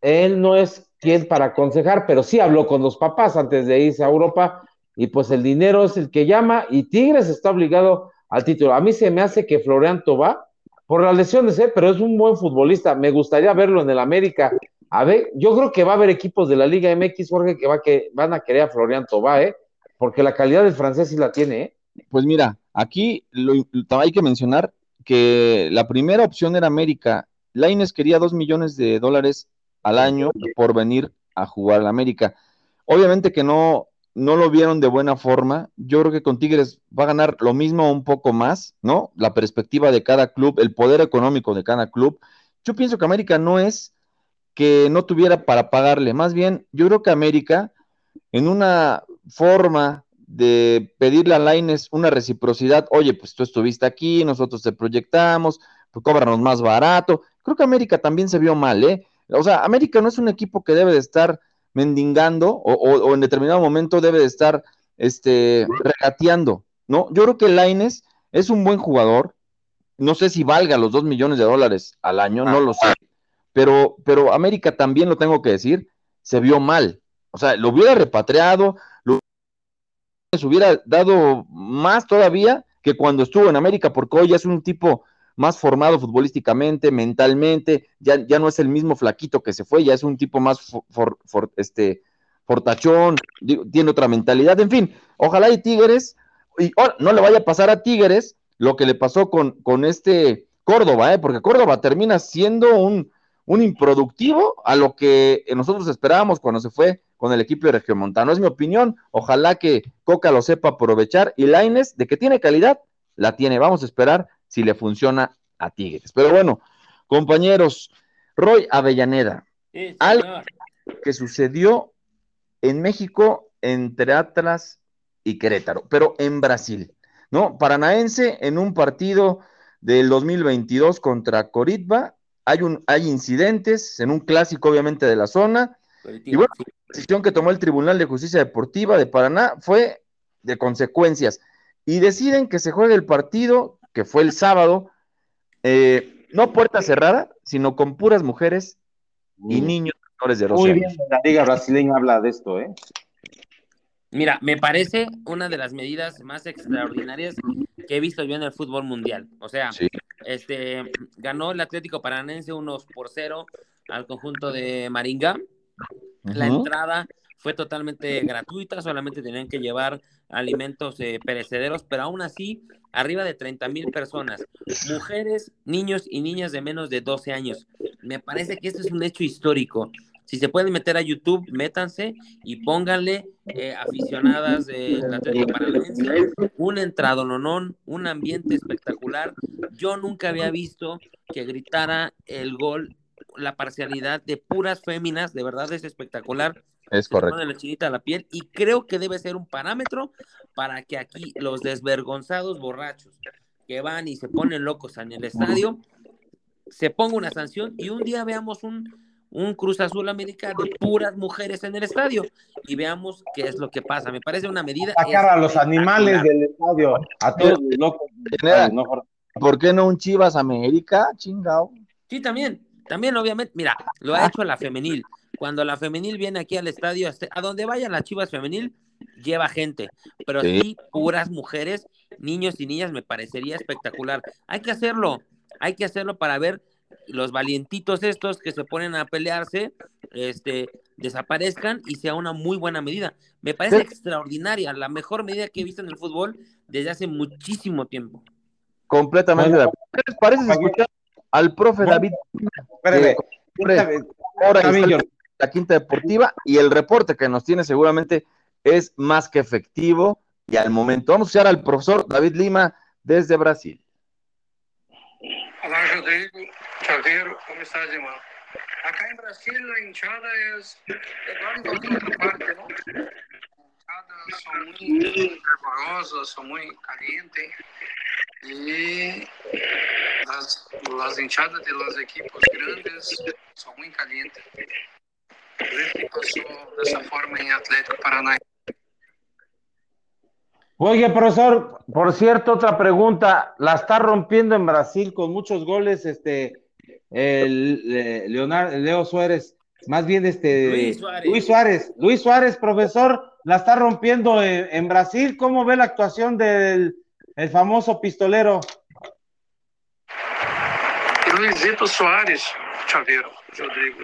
él no es quien para aconsejar, pero sí habló con los papás antes de irse a Europa y pues el dinero es el que llama y Tigres está obligado al título. A mí se me hace que Florian Tobá, por las lesiones, ¿eh? pero es un buen futbolista, me gustaría verlo en el América. A ver, yo creo que va a haber equipos de la Liga MX, Jorge, que, va que van a querer a Florian Tobá, ¿eh? porque la calidad del francés sí la tiene. ¿eh? Pues mira, aquí hay que mencionar que la primera opción era América. Laines quería dos millones de dólares al año por venir a jugar a la América. Obviamente que no, no lo vieron de buena forma. Yo creo que con Tigres va a ganar lo mismo o un poco más, ¿no? La perspectiva de cada club, el poder económico de cada club. Yo pienso que América no es que no tuviera para pagarle. Más bien, yo creo que América, en una forma de pedirle a Laines una reciprocidad, oye, pues tú estuviste aquí, nosotros te proyectamos, pues cóbranos más barato. Creo que América también se vio mal, ¿eh? O sea, América no es un equipo que debe de estar mendigando o, o- o en determinado momento debe de estar este, regateando, ¿no? Yo creo que Laines es un buen jugador, no sé si valga los dos millones de dólares al año, no lo sé, pero, pero América también lo tengo que decir, se vio mal. O sea, lo hubiera repatriado, lo les hubiera dado más todavía que cuando estuvo en América, porque hoy es un tipo más formado futbolísticamente, mentalmente, ya, ya no es el mismo flaquito que se fue, ya es un tipo más for, for, este, fortachón, tiene otra mentalidad, en fin, ojalá y Tigres, y no le vaya a pasar a Tigres lo que le pasó con, con este Córdoba, ¿eh? porque Córdoba termina siendo un, un improductivo a lo que nosotros esperábamos cuando se fue con el equipo de Regiomontano. Es mi opinión. Ojalá que Coca lo sepa aprovechar y Laines, de que tiene calidad, la tiene. Vamos a esperar si le funciona a Tigres. Pero bueno, compañeros, Roy Avellaneda, Sí, algo que sucedió en México entre Atlas y Querétaro, pero en Brasil, ¿no? Paranaense en un partido del 2022 contra Coritba, hay, un, hay incidentes en un clásico obviamente de la zona, y bueno, la decisión que tomó el Tribunal de Justicia Deportiva de Paraná fue de consecuencias, y deciden que se juegue el partido, que fue el sábado, eh, no puerta cerrada, sino con puras mujeres y niños menores de 12 Muy bien, la liga brasileña habla de esto, ¿eh? Mira, me parece una de las medidas más extraordinarias que he visto yo en el fútbol mundial. O sea, Sí. este ganó el Atlético Paranense unos por cero al conjunto de Maringa. La entrada fue totalmente gratuita, solamente tenían que llevar alimentos perecederos, pero aún así, arriba de 30 mil personas, mujeres, niños y niñas de menos de 12 años. Me parece que esto es un hecho histórico. Si se pueden meter a YouTube, métanse y pónganle eh, aficionadas del Atlético Paranaense, un entradononón, un ambiente espectacular. Yo nunca había visto que gritara el gol, la parcialidad de puras féminas, de verdad es espectacular. Es Se correcto. pone la chinita a la piel y creo que debe ser un parámetro para que aquí los desvergonzados borrachos que van y se ponen locos en el estadio se ponga una sanción y un día veamos un, un Cruz Azul América de puras mujeres en el estadio y veamos qué es lo que pasa. Me parece una medida. Sacar a los animales del estadio, a todos los locos. ¿Por qué no un Chivas América? Chingao. Sí, también. También, obviamente, mira, lo ha hecho la femenil. Cuando la femenil viene aquí al estadio, a donde vayan las chivas femenil, lleva gente, pero sí. puras mujeres, niños y niñas, me parecería espectacular. Hay que hacerlo, hay que hacerlo para ver los valientitos estos que se ponen a pelearse, este, desaparezcan y sea una muy buena medida. Me parece extraordinaria, la mejor medida que he visto en el fútbol desde hace muchísimo tiempo. Completamente de acuerdo. ¿Qué les parece escuchar al profe David? La Quinta Deportiva y el reporte que nos tiene seguramente es más que efectivo y al momento. Vamos a escuchar al profesor David Lima desde Brasil. Hola Xavier, ¿cómo estás, hermano? Acá en Brasil la hinchada es igual en otra parte, ¿no? Las hinchadas son muy fervorosas, son muy calientes y las, las hinchadas de los equipos grandes son muy calientes. Por pasó de esa forma en Atlético Paranaense. Oye, profesor, por cierto, otra pregunta. La está rompiendo en Brasil con muchos goles, este, el, Leonardo, Leo Suárez, más bien este, Luis Suárez. Luis Suárez, Luis Suárez, profesor, la está rompiendo en, Brasil. ¿Cómo ve la actuación del el famoso pistolero? Luisito Suárez, Chaveiro, Rodrigo,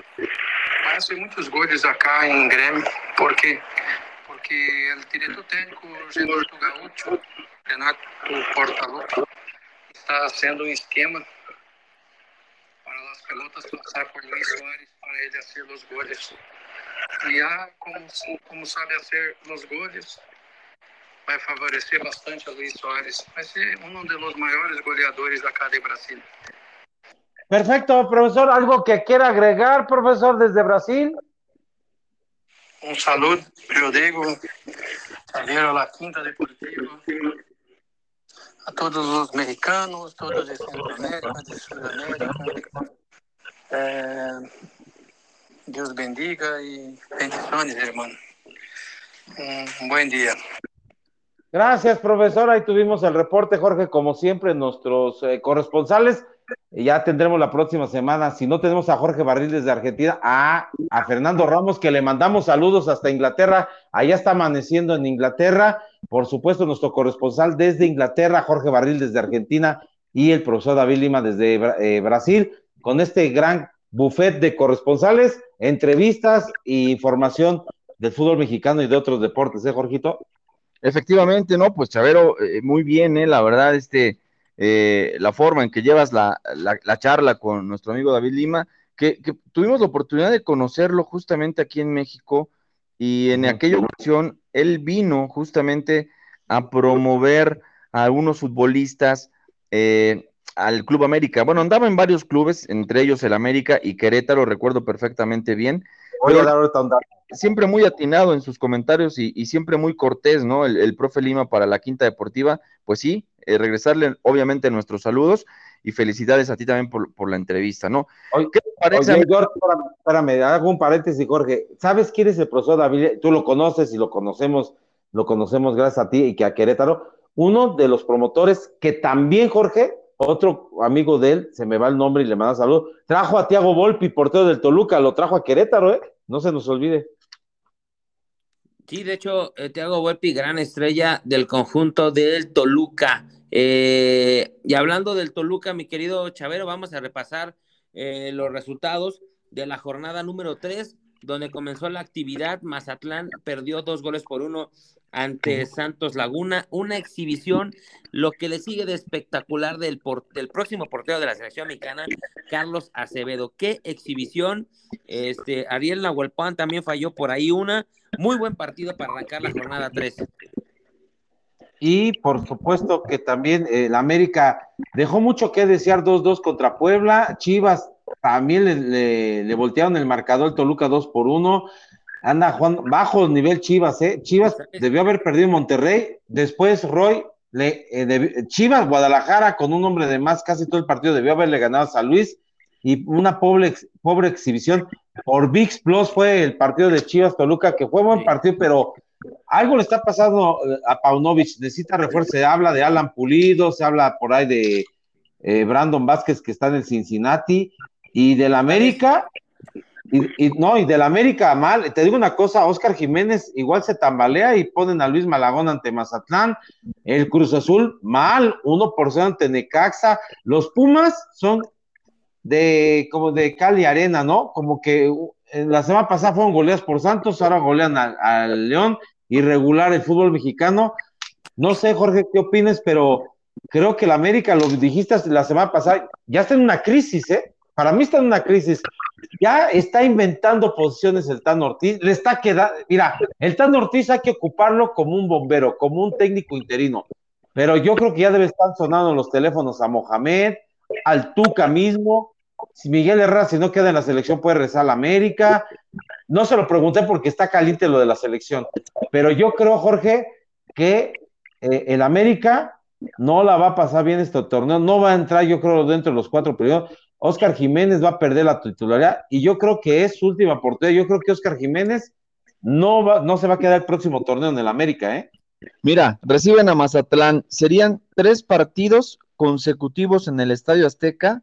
hace muchos goles acá en Grêmio, porque que el director técnico Renato Gaúcho, Renato Portaluppi, está haciendo un esquema para las pelotas pasar por Luis Suárez para él hacer los goles. Y ya, como, como sabe hacer los goles, vai favorecer bastante a Luis Soares. Vai ser um dos maiores goleadores acá de Brasil. Perfecto, profesor. ¿Algo que quiera agregar, profesor, desde Brasil? Un saludo, Rodrigo, Javier La Quinta Deportiva, a todos los mexicanos, todos de Centroamérica, de Sudamérica. Eh, Dios bendiga y bendiciones, hermano. Un buen día. Gracias, profesor. Ahí tuvimos el reporte, Jorge, como siempre, nuestros eh, corresponsales. Ya tendremos la próxima semana, si no tenemos a Jorge Barril desde Argentina, a, Fernando Ramos, que le mandamos saludos hasta Inglaterra. Allá está amaneciendo en Inglaterra. Por supuesto, nuestro corresponsal desde Inglaterra, Jorge Barril desde Argentina, y el profesor David Lima desde eh, Brasil, con este gran buffet de corresponsales, entrevistas e información del fútbol mexicano y de otros deportes, ¿eh, Jorgito? Efectivamente, ¿no? Pues Chavero, eh, muy bien, ¿eh? La verdad, este eh, la forma en que llevas la, charla con nuestro amigo David Lima, que, tuvimos la oportunidad de conocerlo justamente aquí en México y en aquella ocasión él vino justamente a promover a algunos futbolistas eh, al Club América. Bueno, andaba en varios clubes, entre ellos el América y Querétaro, recuerdo perfectamente bien. Siempre muy atinado en sus comentarios y, siempre muy cortés, ¿no? El, el, profe Lima para la Quinta Deportiva, pues sí, eh, regresarle obviamente nuestros saludos y felicidades a ti también por, la entrevista, ¿no? ¿Qué te parece? Oye, Jorge, espérame, hago un paréntesis, Jorge. ¿Sabes quién es el profesor David? Tú lo conoces y lo conocemos, lo conocemos gracias a ti y que a Querétaro. Uno de los promotores que también, Jorge, otro amigo de él, se me va el nombre y le manda saludos, trajo a Tiago Volpi, portero del Toluca, lo trajo a Querétaro, ¿eh? No se nos olvide. Sí, de hecho, eh, Tiago Volpi, gran estrella del conjunto del Toluca. Eh, y hablando del Toluca, mi querido Chavero, vamos a repasar eh, los resultados de la jornada número 3, donde comenzó la actividad. Mazatlán perdió dos goles por uno ante Santos Laguna. Una exhibición, lo que le sigue de espectacular del, del próximo portero de la selección mexicana, Carlos Acevedo. Qué exhibición. Este, Ariel Nahuelpan también falló por ahí una. Muy buen partido para arrancar la jornada 3. Y por supuesto que también el eh, América dejó mucho que desear 2-2 contra Puebla. Chivas también le, voltearon el marcador el Toluca 2 por 1. Anda Juan, bajo nivel Chivas, ¿eh? Chivas debió haber perdido Monterrey. Después Roy, le, eh, Chivas, Guadalajara, con un hombre de más, casi todo el partido debió haberle ganado a San Luis. Y una pobre, pobre exhibición por VIX Plus fue el partido de Chivas Toluca, que fue buen partido, pero algo le está pasando eh, a Paunovic, necesita refuerzo, se habla de Alan Pulido, se habla por ahí de eh, Brandon Vázquez que está en el Cincinnati, Y del América, y, no, y del América mal, te digo una cosa, Oscar Jiménez igual se tambalea y ponen a Luis Malagón ante Mazatlán, el Cruz Azul mal, 1% ante Necaxa, los Pumas son de como de Cali Arena, ¿no? Como que la semana pasada fueron goleados por Santos, ahora golean al León, irregular el fútbol mexicano. No sé, Jorge, qué opines, pero creo que el América, lo dijiste la semana pasada, ya está en una crisis, ¿eh? Para mí está en una crisis. Ya está inventando posiciones el Tan Ortiz, le está quedando, mira, el Tan Ortiz hay que ocuparlo como un bombero, como un técnico interino, pero yo creo que ya debe estar sonando los teléfonos a Mohamed, al Tuca mismo, si Miguel Herrera, si no queda en la selección, puede rezar a la América. No se lo pregunté porque está caliente lo de la selección, pero yo creo, Jorge, que eh, el América no la va a pasar bien este torneo, no va a entrar, yo creo, dentro de los cuatro periodos. Oscar Jiménez va a perder la titularidad y yo creo que es su última oportunidad. Yo creo que Oscar Jiménez no, va, no se va a quedar el próximo torneo en el América, ¿eh? Mira, reciben a Mazatlán. Serían tres partidos consecutivos en el Estadio Azteca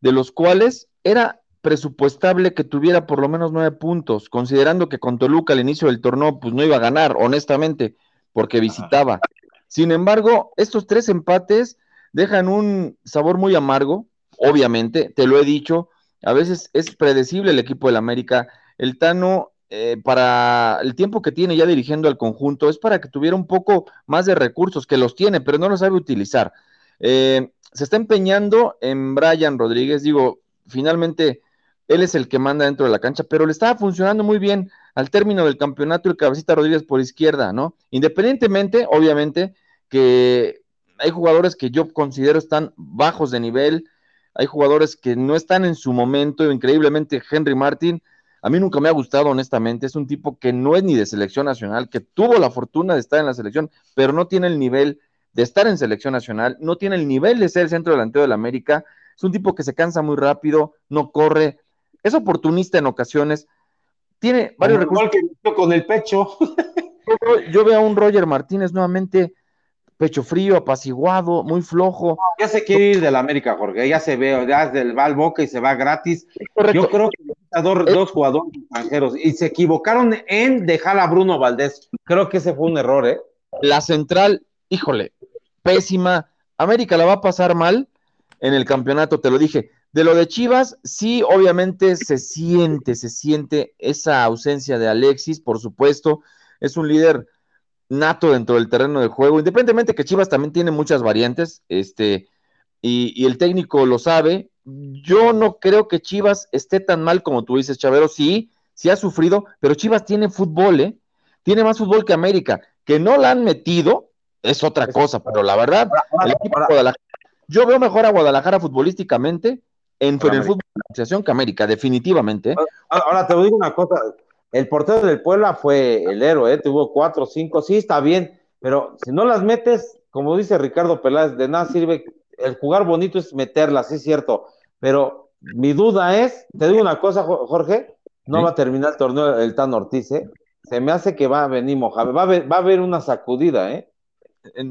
de los cuales era presupuestable que tuviera por lo menos nueve puntos, considerando que con Toluca al inicio del torneo pues no iba a ganar, honestamente, porque visitaba. Sin embargo, estos tres empates dejan un sabor muy amargo, obviamente, te lo he dicho, a veces es predecible el equipo del América. El Tano, eh, para el tiempo que tiene ya dirigiendo al conjunto, es para que tuviera un poco más de recursos, que los tiene, pero no los sabe utilizar. Eh, se está empeñando en Brian Rodríguez, digo, finalmente él es el que manda dentro de la cancha, pero le estaba funcionando muy bien al término del campeonato el cabecita Rodríguez por izquierda, ¿no? Independientemente, obviamente, que hay jugadores que yo considero están bajos de nivel, hay jugadores que no están en su momento, increíblemente Henry Martin, a mí nunca me ha gustado honestamente, es un tipo que no es ni de selección nacional, que tuvo la fortuna de estar en la selección, pero no tiene el nivel de estar en selección nacional, no tiene el nivel de ser el centro delantero del América, es un tipo que se cansa muy rápido, no corre, es oportunista en ocasiones, tiene varios recursos. Que con el pecho. Yo, veo a un Roger Martínez nuevamente pecho frío, apaciguado, muy flojo. ya se quiere ir del América, Jorge, ya se ve, ya del va al Boca y se va gratis. Yo creo que dos, dos jugadores extranjeros y se equivocaron en dejar a Bruno Valdés. Creo que ese fue un error, ¿eh? La central, híjole, pésima. América la va a pasar mal en el campeonato, te lo dije. De lo de Chivas, sí, obviamente se siente, se siente esa ausencia de Alexis, por supuesto. Es un líder nato dentro del terreno de juego, independientemente que Chivas también tiene muchas variantes, este, y, y, el técnico lo sabe. Yo no creo que Chivas esté tan mal como tú dices, Chavero. Sí, sí ha sufrido, pero Chivas tiene fútbol, ¿eh? Tiene más fútbol que América, que no la han metido, es otra cosa, pero la verdad, el equipo de Guadalajara, yo veo mejor a Guadalajara futbolísticamente en, el fútbol de la asociación que América, definitivamente. Ahora, te digo una cosa, el portero del Puebla fue el héroe, ¿eh? tuvo cuatro, cinco, sí, está bien, pero si no las metes, como dice Ricardo Peláez, de nada sirve, el jugar bonito es meterlas, sí es cierto, pero mi duda es, te digo una cosa, Jorge, no va a terminar el torneo el Tan Ortiz, ¿eh? Se me hace que va a venir Mojave, va a va a haber una sacudida, ¿eh?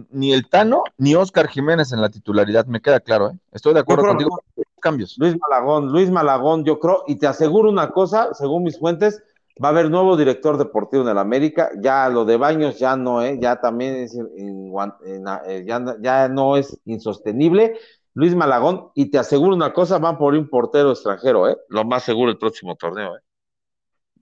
ni el Tano ni Oscar Jiménez en la titularidad, me queda claro, ¿eh? Estoy de acuerdo contigo. Cambios. Luis Malagón, Luis Malagón, yo creo, y te aseguro una cosa, según mis fuentes, va a haber nuevo director deportivo en el América, ya lo de Baños ya no, ¿eh? ya también es, eh, ya, ya no es insostenible. Luis Malagón, y te aseguro una cosa, van por un portero extranjero, ¿eh? Lo más seguro el próximo torneo, ¿eh?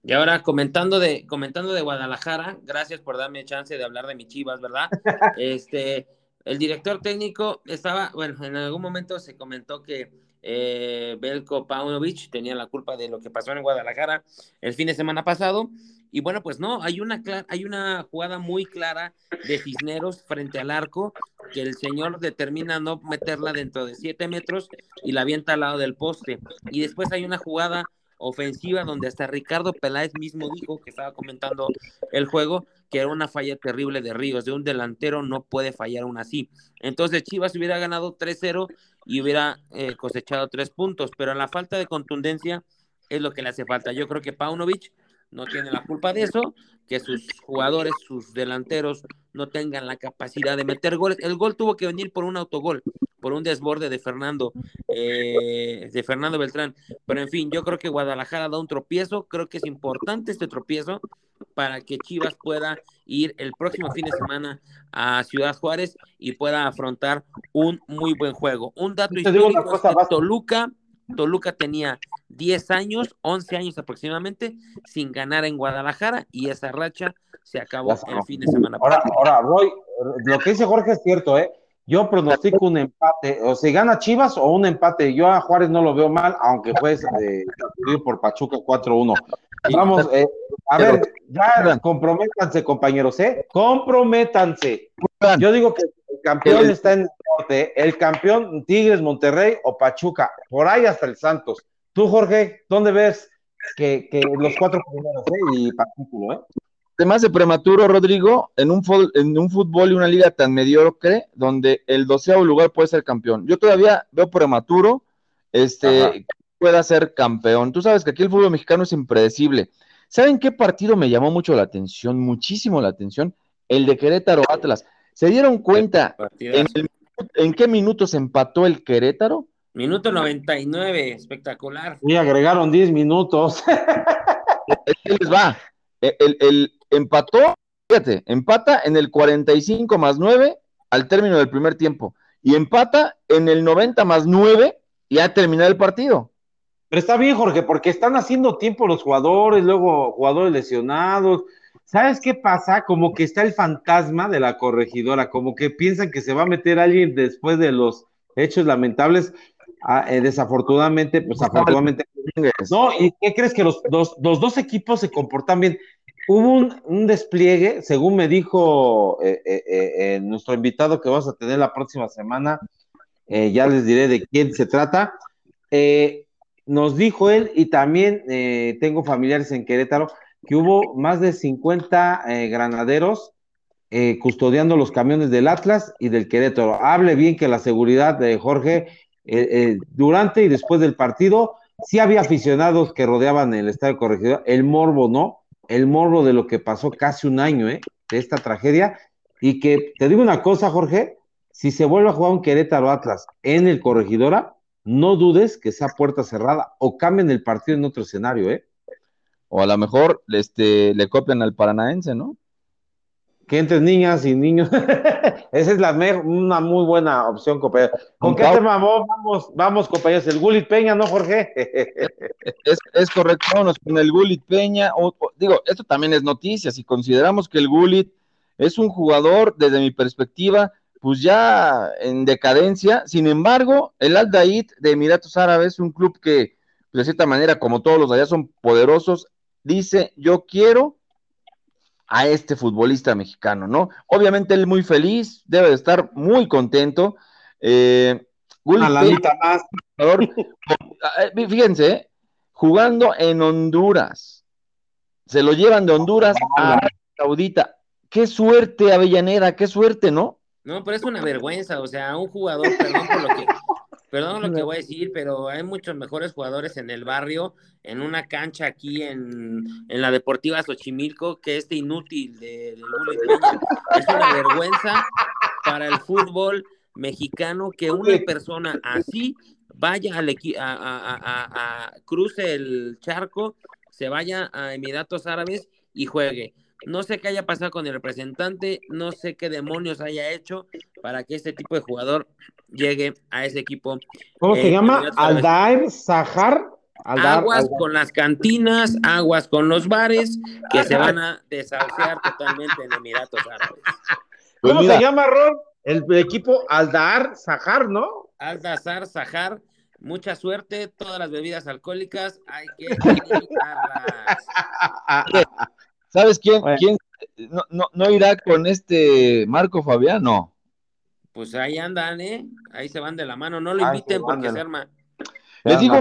Y ahora comentando de, comentando de Guadalajara, gracias por darme chance de hablar de mi Chivas, ¿verdad? *laughs* Este, el director técnico estaba, bueno, en algún momento se comentó que eh, Belko Paunovic tenía la culpa de lo que pasó en Guadalajara el fin de semana pasado. Y bueno, pues no, hay una, hay una jugada muy clara de Cisneros frente al arco que el señor determina no meterla dentro de siete metros y la avienta al lado del poste. Y después hay una jugada ofensiva donde hasta Ricardo Peláez mismo dijo que estaba comentando el juego que era una falla terrible de Ríos, de un delantero no puede fallar aún así. Entonces Chivas hubiera ganado 3-0 y hubiera eh, cosechado tres puntos, pero la falta de contundencia es lo que le hace falta. Yo creo que Paunovic no tiene la culpa de eso, que sus jugadores, sus delanteros no tengan la capacidad de meter goles. El gol tuvo que venir por un autogol. Por un desborde de Fernando, eh, de Fernando Beltrán. Pero en fin, yo creo que Guadalajara da un tropiezo, creo que es importante este tropiezo para que Chivas pueda ir el próximo fin de semana a Ciudad Juárez y pueda afrontar un muy buen juego. Un dato histórico es que Toluca, Toluca tenía 10 años, 11 años aproximadamente, sin ganar en Guadalajara y esa racha se acabó el fin de semana. Ahora, ahora voy, lo que dice Jorge es cierto, ¿eh? Yo pronostico un empate, o si gana Chivas o un empate. Yo a Juárez no lo veo mal, aunque fue eh, por Pachuca 4-1. Vamos, eh, a ver, ya comprométanse, compañeros, ¿eh? Comprométanse. Yo digo que el campeón está en el norte, el campeón Tigres, Monterrey o Pachuca, por ahí hasta el Santos. Tú, Jorge, ¿dónde ves que, los cuatro primeros, eh? Y Pachuca, ¿eh? Además de prematuro, Rodrigo, en un, en un fútbol y una liga tan mediocre, donde el doceavo lugar puede ser campeón. Yo todavía veo prematuro, este, pueda ser campeón. Tú sabes que aquí el fútbol mexicano es impredecible. ¿Saben qué partido me llamó mucho la atención, muchísimo la atención? El de Querétaro Atlas. ¿Se dieron cuenta en, qué minutos empató el Querétaro? Minuto 99, espectacular. Y agregaron 10 minutos. ¿Qué les va? El, el, empató, fíjate, empata en el 45 más 9 al término del primer tiempo. Y empata en el 90 más 9 y ha terminado el partido. Pero está bien, Jorge, porque están haciendo tiempo los jugadores, luego jugadores lesionados. ¿Sabes qué pasa? Como que está el fantasma de la corregidora, como que piensan que se va a meter alguien después de los hechos lamentables. Ah, eh, desafortunadamente, pues afortunadamente. No, ¿y qué crees que los, dos equipos se comportan bien? Hubo un, despliegue, según me dijo eh, eh, nuestro invitado que vamos a tener la próxima semana, ya les diré de quién se trata. Eh, nos dijo él, y también eh, tengo familiares en Querétaro, que hubo más de 50 eh, granaderos eh, custodiando los camiones del Atlas y del Querétaro. Hable bien que la seguridad de Jorge, durante y después del partido, sí había aficionados que rodeaban el estadio corregidor, el morbo, ¿no? El morbo de lo que pasó casi un año, ¿eh? De esta tragedia. Y que te digo una cosa, Jorge, si se vuelve a jugar un Querétaro Atlas en el corregidora, no dudes que sea puerta cerrada o cambien el partido en otro escenario, ¿eh? O a lo mejor este, le copian al paranaense, ¿no? Que entre niñas y niños. *laughs* Esa es la una muy buena opción, compañero. ¿Con, qué tema vamos, vamos, compañeros? El Gulit Peña, ¿no, Jorge? *laughs* es, correcto, vámonos con el Gulit Peña. digo, esto también es noticia. Si consideramos que el Gulit es un jugador, desde mi perspectiva, pues ya en decadencia. Sin embargo, el Al Daid de Emiratos Árabes, un club que de cierta manera, como todos los de allá son poderosos, dice, yo quiero a este futbolista mexicano, ¿no? Obviamente él muy feliz, debe de estar muy contento. Eh, la mitad más. Eh, fíjense, ¿eh? jugando en Honduras. Se lo llevan de Honduras a Saudita. Qué suerte, Avellaneda, qué suerte, ¿no? No, pero es una vergüenza, o sea, un jugador, perdón por lo que, perdón lo que voy a decir, pero hay muchos mejores jugadores en el barrio, en una cancha aquí en, la Deportiva Xochimilco, que este inútil de, de Es una vergüenza para el fútbol mexicano que una persona así vaya al a, a, a, cruce el charco, se vaya a Emiratos Árabes y juegue. No sé qué haya pasado con el representante, no sé qué demonios haya hecho para que este tipo de jugador llegue a ese equipo. ¿Cómo se eh, llama? Aldair Sahar. aguas con las cantinas, aguas con los bares que se van a *laughs* desahuciar totalmente en Emiratos Árabes. Pues ¿Cómo se llama, Ron? El equipo Aldar Sahar, ¿no? Aldazar Sahar. Mucha suerte, todas las bebidas alcohólicas hay que *laughs* evitarlas. ¿Sabes quién, quién no, no, irá con este Marco Fabián? No. Pues ahí andan, ¿eh? Ahí se van de la mano. No lo inviten porque se arma. Les digo,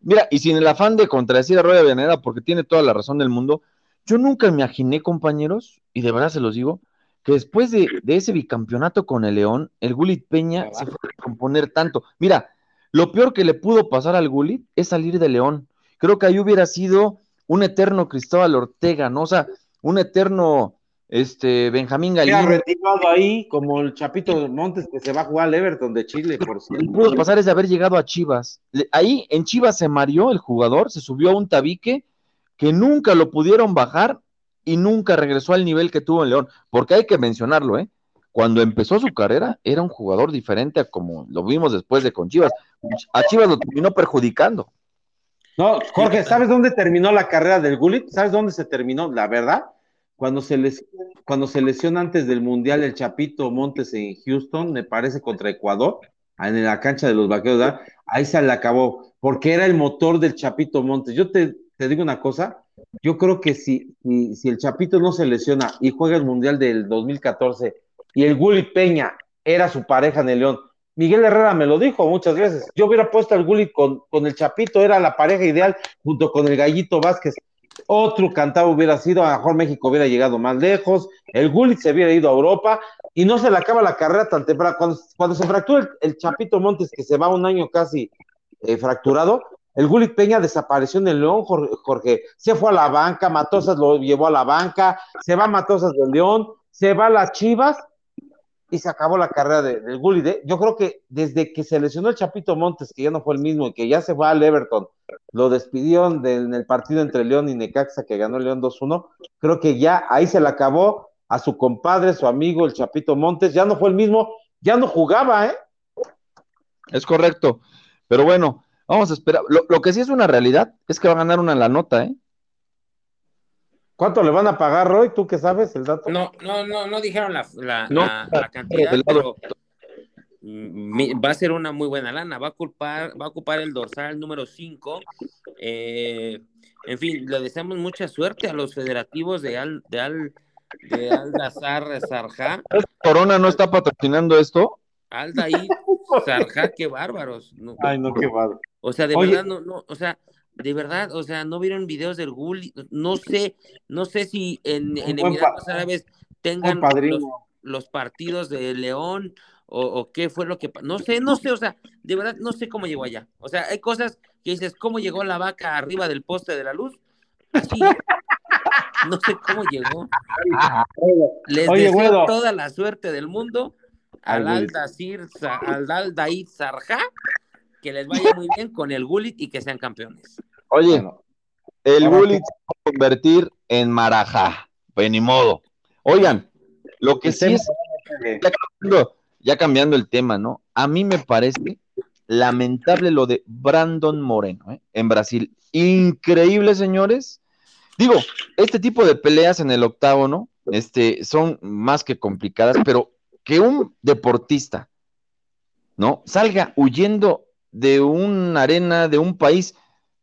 mira, y sin el afán de contradecir a Roya Vianera, porque tiene toda la razón del mundo, yo nunca imaginé, compañeros, y de verdad se los digo, que después de, ese bicampeonato con el León, el Gulit Peña se fue a componer tanto. Mira, lo peor que le pudo pasar al Gulit es salir de León. Creo que ahí hubiera sido un eterno Cristóbal Ortega, ¿no? O sea, un eterno este Benjamín Galindo. retirado ahí como el Chapito Montes que se va a jugar al Everton de Chile, por Lo que cierto. pudo pasar es de haber llegado a Chivas. Ahí en Chivas se mareó el jugador, se subió a un tabique que nunca lo pudieron bajar y nunca regresó al nivel que tuvo en León. Porque hay que mencionarlo, ¿eh? Cuando empezó su carrera era un jugador diferente a como lo vimos después de con Chivas. A Chivas lo terminó perjudicando. No, Jorge, ¿sabes dónde terminó la carrera del Gullit? ¿Sabes dónde se terminó? La verdad, cuando se les, cuando se lesiona antes del Mundial el Chapito Montes en Houston, me parece contra Ecuador, en la cancha de los vaqueros, ahí se le acabó, porque era el motor del Chapito Montes. Yo te, te digo una cosa, yo creo que si, si, si el Chapito no se lesiona y juega el Mundial del 2014 y el Gullit Peña era su pareja en el León, Miguel Herrera me lo dijo muchas veces. Yo hubiera puesto al Gullit con, con el Chapito, era la pareja ideal junto con el Gallito Vázquez. Otro cantado hubiera sido, a lo mejor México hubiera llegado más lejos, el Gullit se hubiera ido a Europa y no se le acaba la carrera tan temprano. Cuando, cuando se fractura el, el Chapito Montes, que se va un año casi eh, fracturado, el Gullit Peña desapareció en el León, Jorge, Jorge. Se fue a la banca, Matosas lo llevó a la banca, se va Matosas del León, se va a las Chivas y se acabó la carrera de, del Gullit. Yo creo que desde que se lesionó el Chapito Montes, que ya no fue el mismo y que ya se fue al Everton, lo despidieron de- en el partido entre León y Necaxa, que ganó León 2-1, creo que ya ahí se le acabó a su compadre, su amigo, el Chapito Montes, ya no fue el mismo, ya no jugaba, ¿eh? Es correcto. Pero bueno, vamos a esperar. Lo, lo que sí es una realidad es que va a ganar una la nota, ¿eh? ¿Cuánto le van a pagar, Roy? ¿Tú qué sabes el dato? No, no, no, no dijeron la, la, No, la- la cantidad, pero va a ser una muy buena lana. Va a ocupar, va a ocupar el dorsal número 5. en fin, le deseamos mucha suerte a los federativos de Al, de Al, de Al Sarjá. Corona no está patrocinando esto. Al Daid Sarjá, qué bárbaros. No, Ay, no, qué padre. O sea, de Oye. verdad, no, no, o sea, de verdad, o sea, no vieron videos del Gulli, no sé, no sé si en, en Emiratos Árabes tengan los, los partidos de León o, o qué fue lo que, no sé, no sé, o sea, de verdad, no sé cómo llegó allá. O sea, hay cosas que dices, ¿cómo llegó la vaca arriba del poste de la luz? Así, no sé cómo llegó. Les Oye, deseo toda la suerte del mundo al Ay, Al Luis. Dazir, Que les vaya muy bien con el Gulit y que sean campeones. Oye, Bueno, el Gullit se va a convertir en Marajá. Pues ni modo. Oigan, lo que el sí es, ya cambiando, ya cambiando el tema, ¿no? A mí me parece lamentable lo de Brandon Moreno, ¿eh? En Brasil. Increíble, señores. Digo, este tipo de peleas en el octágono, este, son más que complicadas, pero que un deportista, ¿no? Salga huyendo de una arena, de un país,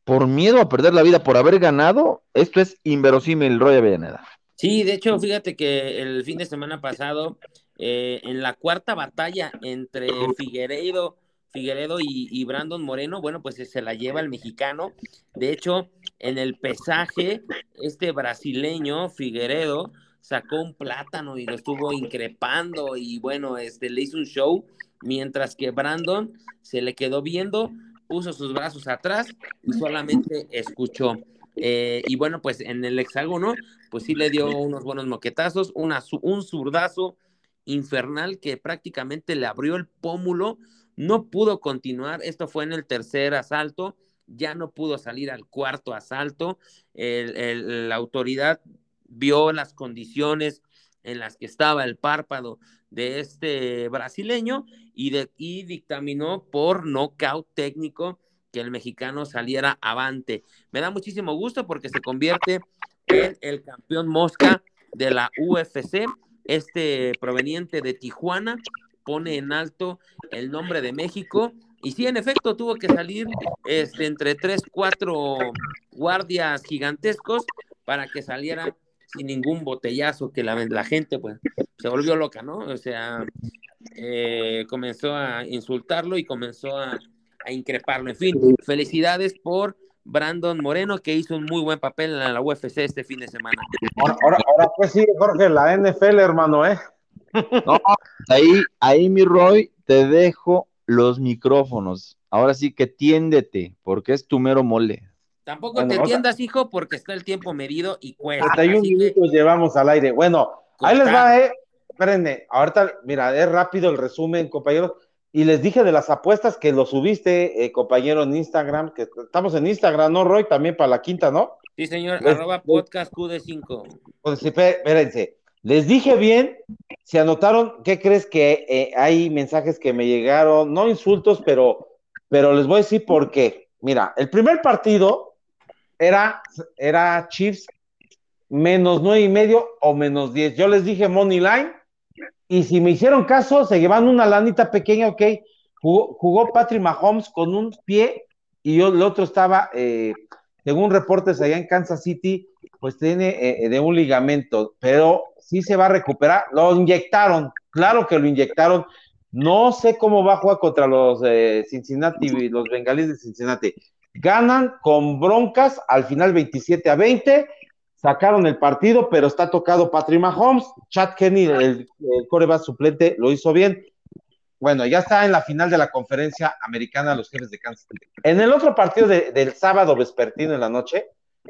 por miedo a perder la vida, por haber ganado, esto es inverosímil, Roy Avellaneda. Sí, de hecho, fíjate que el fin de semana pasado, eh, en la cuarta batalla entre Figueiredo, Figueredo y, y Brandon Moreno, bueno, pues se la lleva el mexicano. De hecho, en el pesaje, este brasileño, Figueredo, sacó un plátano y lo estuvo increpando y bueno, este, le hizo un show, mientras que Brandon se le quedó viendo, puso sus brazos atrás y solamente escuchó. Eh, y bueno, pues en el hexágono, pues sí le dio unos buenos moquetazos, una, un zurdazo infernal que prácticamente le abrió el pómulo, no pudo continuar, esto fue en el tercer asalto, ya no pudo salir al cuarto asalto, el- la autoridad vio las condiciones en las que estaba el párpado de este brasileño y, de, y dictaminó por nocaut técnico que el mexicano saliera avante. Me da muchísimo gusto porque se convierte en el campeón mosca de la UFC. Este proveniente de Tijuana pone en alto el nombre de México. Y sí, en efecto, tuvo que salir este, entre tres, cuatro guardias gigantescos para que saliera sin ningún botellazo, que la, la gente pues se volvió loca, ¿no? O sea, eh, comenzó a insultarlo y comenzó a, a increparlo. En fin, felicidades por Brandon Moreno, que hizo un muy buen papel en la UFC este fin de semana. Ahora, ahora, ahora pues sí, Jorge, la NFL, hermano, ¿eh? *laughs* No, ahí, ahí, mi Roy, te dejo los micrófonos. Ahora sí que tiéndete, porque es tu mero mole. Tampoco Bueno, te otra- entiendas, hijo, porque está el tiempo medido y cuesta. 31 Así que minutos llevamos al aire. Bueno, Ahí les va, eh. Espérenme, ahorita, mira, es rápido el resumen, compañeros. Y les dije de las apuestas que lo subiste, eh, compañero, en Instagram, que estamos en Instagram, ¿no, Roy? También para la quinta, ¿no? Sí, señor, arroba podcast QD5. Pues espérense, les dije bien, se anotaron, ¿qué crees que eh, hay mensajes que me llegaron? No insultos, pero, pero les voy a decir por qué. Mira, el primer partido era, era Chiefs menos nueve y medio o menos diez. Yo les dije Money Line, y si me hicieron caso, se llevan una lanita pequeña, ok. Jugó, Patrick Mahomes con un pie y yo, el otro estaba, eh, según reportes allá en Kansas City, pues tiene eh, de un ligamento, pero sí se va a recuperar. Lo inyectaron, claro que lo inyectaron. No sé cómo va a jugar contra los eh, Cincinnati, los bengalíes de Cincinnati. Ganan con broncas al final 27 a 20 sacaron el partido, pero está tocado Patrick Mahomes. Chad Kenny, el, coreback suplente, lo hizo bien. Bueno, ya está en la final de la conferencia americana los jefes de Kansas. En el otro partido del sábado vespertino en la noche,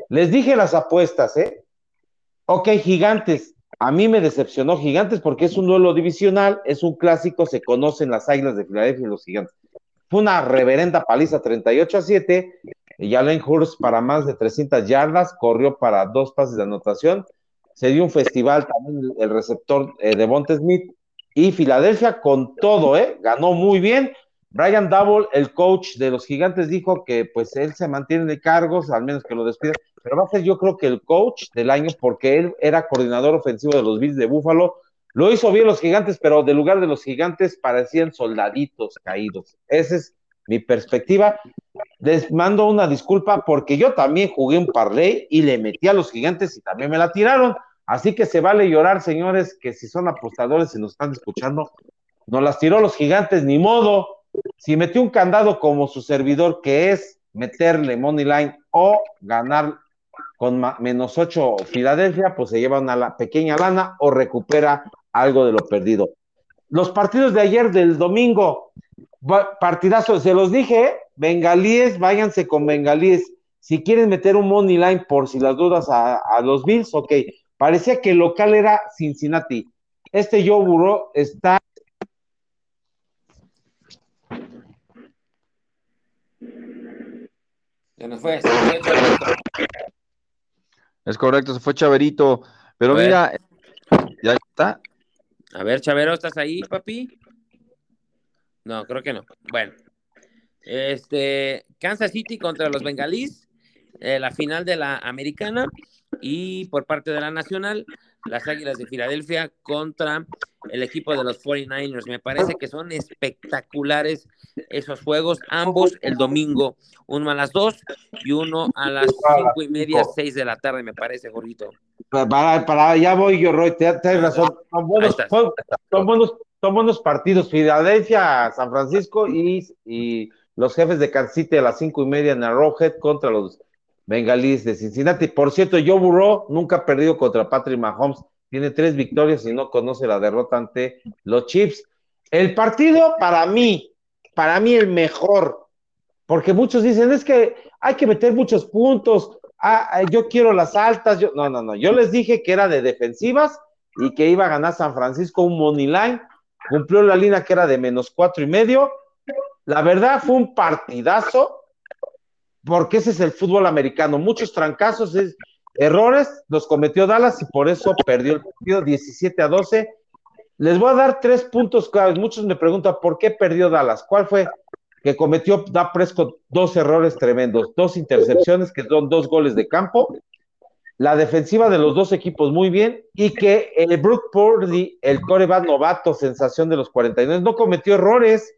les dije las apuestas, ¿eh? Ok, gigantes. A mí me decepcionó Gigantes porque es un duelo divisional, es un clásico, se conocen las águilas de Filadelfia y los Gigantes. Fue una reverenda paliza 38 a 7 y Allen Hurst para más de 300 yardas, corrió para dos pases de anotación. Se dio un festival también el receptor eh, de Bonte Smith y Filadelfia con todo, ¿eh? Ganó muy bien. Brian Double, el coach de los gigantes, dijo que pues él se mantiene de cargos, al menos que lo despida, pero va a ser yo creo que el coach del año porque él era coordinador ofensivo de los Bills de Buffalo. Lo hizo bien los gigantes, pero del lugar de los gigantes parecían soldaditos caídos. Ese es mi perspectiva. Les mando una disculpa porque yo también jugué un parlay y le metí a los gigantes y también me la tiraron. Así que se vale llorar, señores, que si son apostadores y nos están escuchando, nos las tiró los gigantes, ni modo. Si metió un candado como su servidor, que es meterle money line o ganar con menos ocho Filadelfia, pues se lleva una pequeña lana o recupera algo de lo perdido. Los partidos de ayer del domingo, partidazo, se los dije, bengalíes, váyanse con bengalíes. Si quieren meter un money line por si las dudas a, los Bills, ok. Parecía que el local era Cincinnati. Este Joe Burrow está Se nos fue, Es correcto, se fue Chaverito. Pero mira, ya está. A ver, Chavero, ¿estás ahí, papi? No, creo que no. Bueno, este, Kansas City contra los Bengalís, eh, la final de la americana y por parte de la nacional, las Águilas de Filadelfia contra el equipo de los 49ers. Me parece que son espectaculares esos juegos, ambos el domingo, uno a las dos y uno a las cinco y media, seis de la tarde, me parece, Jorgito. Para, para ya voy yo, Roy, tienes razón. Son buenos, son, buenos, son buenos partidos. Filadelfia, San Francisco y, y los jefes de Kansas City a las cinco y media en Arrowhead contra los bengalíes de Cincinnati. Por cierto, Joe Burrow nunca ha perdido contra Patrick Mahomes. Tiene tres victorias y no conoce la derrota ante los Chiefs. El partido para mí, para mí el mejor, porque muchos dicen es que hay que meter muchos puntos. Ah, ah, yo quiero las altas. No, no, no. Yo les dije que era de defensivas y que iba a ganar San Francisco un money line. Cumplió la línea que era de menos cuatro y medio. La verdad fue un partidazo, porque ese es el fútbol americano. Muchos trancazos, errores los cometió Dallas y por eso perdió el partido 17 a 12. Les voy a dar tres puntos claves. Muchos me preguntan por qué perdió Dallas. ¿Cuál fue? Que cometió Da Prescott dos errores tremendos, dos intercepciones que son dos goles de campo. La defensiva de los dos equipos muy bien y que el Brook Purdy, el coreback novato, sensación de los 49, no cometió errores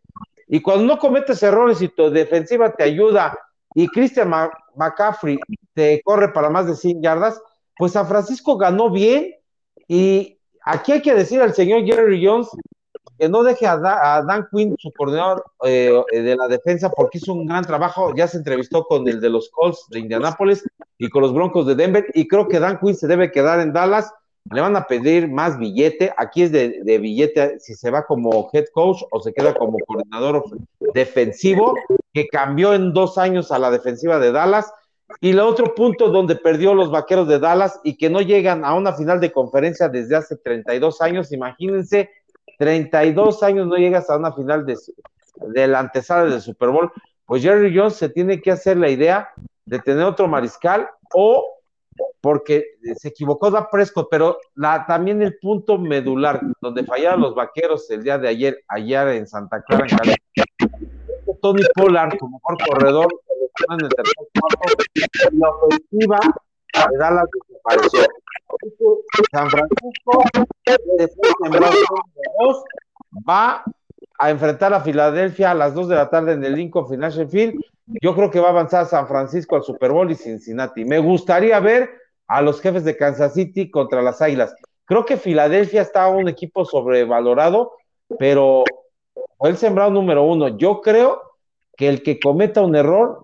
y cuando no cometes errores y tu defensiva te ayuda y Christian McCaffrey te corre para más de 100 yardas, pues San Francisco ganó bien. Y aquí hay que decir al señor Jerry Jones que no deje a, Dan Quinn, su coordinador eh, de la defensa, porque hizo un gran trabajo. Ya se entrevistó con el de los Colts de Indianápolis y con los Broncos de Denver. Y creo que Dan Quinn se debe quedar en Dallas le van a pedir más billete. Aquí es de, billete si se va como head coach o se queda como coordinador defensivo, que cambió en dos años a la defensiva de Dallas. Y el otro punto donde perdió los vaqueros de Dallas y que no llegan a una final de conferencia desde hace 32 años, imagínense, 32 años no llegas a una final de, de la antesala del Super Bowl, pues Jerry Jones se tiene que hacer la idea de tener otro mariscal o porque se equivocó da Prescott, pero también el punto medular donde fallaron los vaqueros el día de ayer, ayer en Santa Clara, en Cali, Tony Pollard como mejor corredor en el tercer cuarto, la ofensiva de Dallas desapareció. San Francisco, después de va a enfrentar a Filadelfia a las 2 de la tarde en el Lincoln Financial Field. Yo creo que va a avanzar San Francisco al Super Bowl y Cincinnati. Me gustaría ver a los jefes de Kansas City contra las Águilas. Creo que Filadelfia está un equipo sobrevalorado, pero el sembrado número uno. Yo creo que el que cometa un error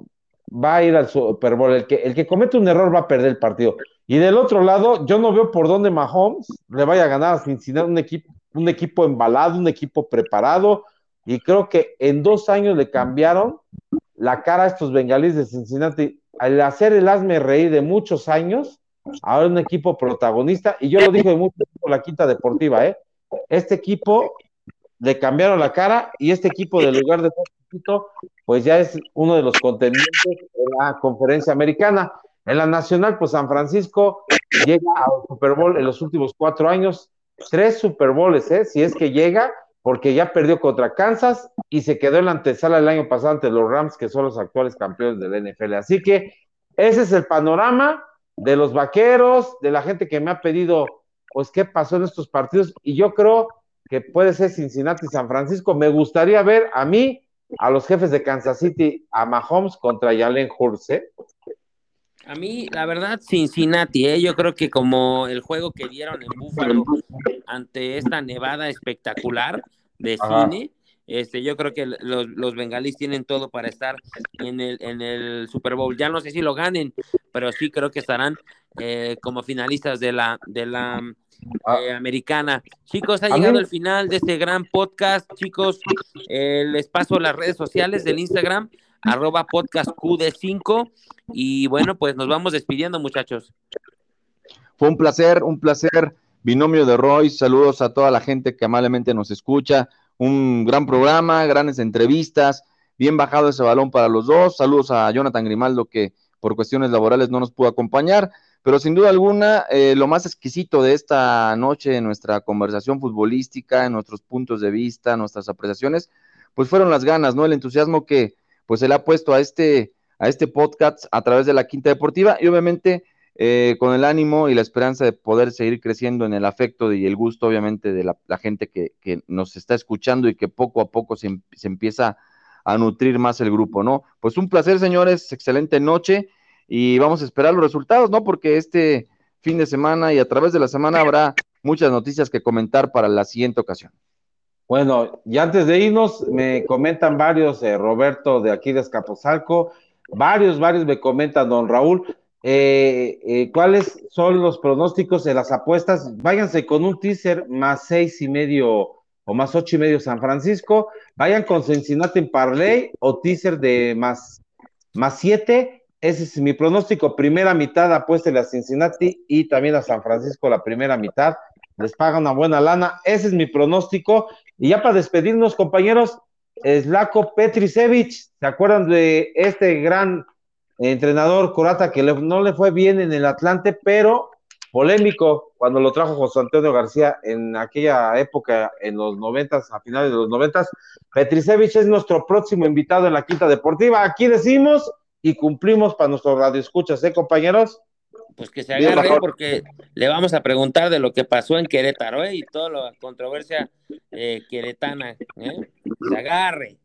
va a ir al Super Bowl. El que, el que cometa un error va a perder el partido. Y del otro lado, yo no veo por dónde Mahomes le vaya a ganar a Cincinnati un equipo un equipo embalado, un equipo preparado, y creo que en dos años le cambiaron la cara a estos bengalíes de Cincinnati. Al hacer el hazme reír de muchos años, ahora un equipo protagonista, y yo lo dije mucho por la quinta deportiva, ¿eh? Este equipo le cambiaron la cara y este equipo, de lugar de pues ya es uno de los contendientes en la conferencia americana. En la nacional, pues San Francisco llega al Super Bowl en los últimos cuatro años, tres Super Bowls, ¿eh? si es que llega, porque ya perdió contra Kansas y se quedó en la antesala el año pasado ante los Rams, que son los actuales campeones del NFL. Así que ese es el panorama de los vaqueros, de la gente que me ha pedido, pues, qué pasó en estos partidos. Y yo creo que puede ser Cincinnati San Francisco. Me gustaría ver a mí, a los jefes de Kansas City, a Mahomes contra Jalen Hurts, ¿eh? A mí, la verdad, Cincinnati, ¿eh? yo creo que como el juego que dieron en Búfalo ante esta nevada espectacular de cine, este, yo creo que los, los bengalíes tienen todo para estar en el, en el Super Bowl. Ya no sé si lo ganen, pero sí creo que estarán eh, como finalistas de la, de la ah. eh, americana. Chicos, ha llegado el final de este gran podcast. Chicos, les paso las redes sociales del Instagram arroba podcast QD5. Y bueno, pues nos vamos despidiendo, muchachos. Fue un placer, un placer. Binomio de Roy, saludos a toda la gente que amablemente nos escucha. Un gran programa, grandes entrevistas, bien bajado ese balón para los dos. Saludos a Jonathan Grimaldo que por cuestiones laborales no nos pudo acompañar, pero sin duda alguna, eh, lo más exquisito de esta noche en nuestra conversación futbolística, en nuestros puntos de vista, nuestras apreciaciones, pues fueron las ganas, ¿no? El entusiasmo que, pues se le ha puesto a este, a este podcast a través de la Quinta Deportiva y obviamente eh, con el ánimo y la esperanza de poder seguir creciendo en el afecto y el gusto, obviamente, de la, gente que, nos está escuchando y que poco a poco se, se, empieza a nutrir más el grupo, ¿no? Pues un placer, señores, excelente noche y vamos a esperar los resultados, ¿no? Porque este fin de semana y a través de la semana habrá muchas noticias que comentar para la siguiente ocasión. Bueno, y antes de irnos, me comentan varios, eh, Roberto de aquí de Escaposalco, varios, varios me comentan, don Raúl, eh, eh, cuáles son los pronósticos de las apuestas. Váyanse con un teaser más seis y medio o más ocho y medio San Francisco, vayan con Cincinnati en Parley o teaser de más, más siete. Ese es mi pronóstico. Primera mitad apuéstele a Cincinnati y también a San Francisco la primera mitad. Les paga una buena lana. Ese es mi pronóstico. Y ya para despedirnos, compañeros, Slako Petrisevich, ¿se acuerdan de este gran entrenador Corata que no le fue bien en el Atlante, pero polémico cuando lo trajo José Antonio García en aquella época, en los noventas, a finales de los noventas. Petrisevich es nuestro próximo invitado en la Quinta Deportiva. Aquí decimos y cumplimos para nuestros radioescuchas, ¿eh, compañeros? Pues que se agarre porque le vamos a preguntar de lo que pasó en Querétaro ¿eh? y toda la controversia eh, queretana. ¿eh? Se agarre.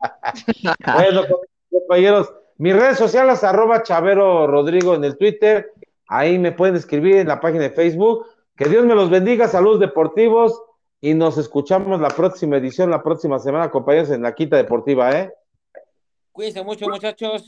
*laughs* bueno, compañeros, mis redes sociales, arroba Chavero Rodrigo en el Twitter. Ahí me pueden escribir en la página de Facebook. Que Dios me los bendiga, saludos deportivos. Y nos escuchamos la próxima edición, la próxima semana, compañeros, en la Quinta Deportiva, ¿eh? Cuídense mucho, muchachos.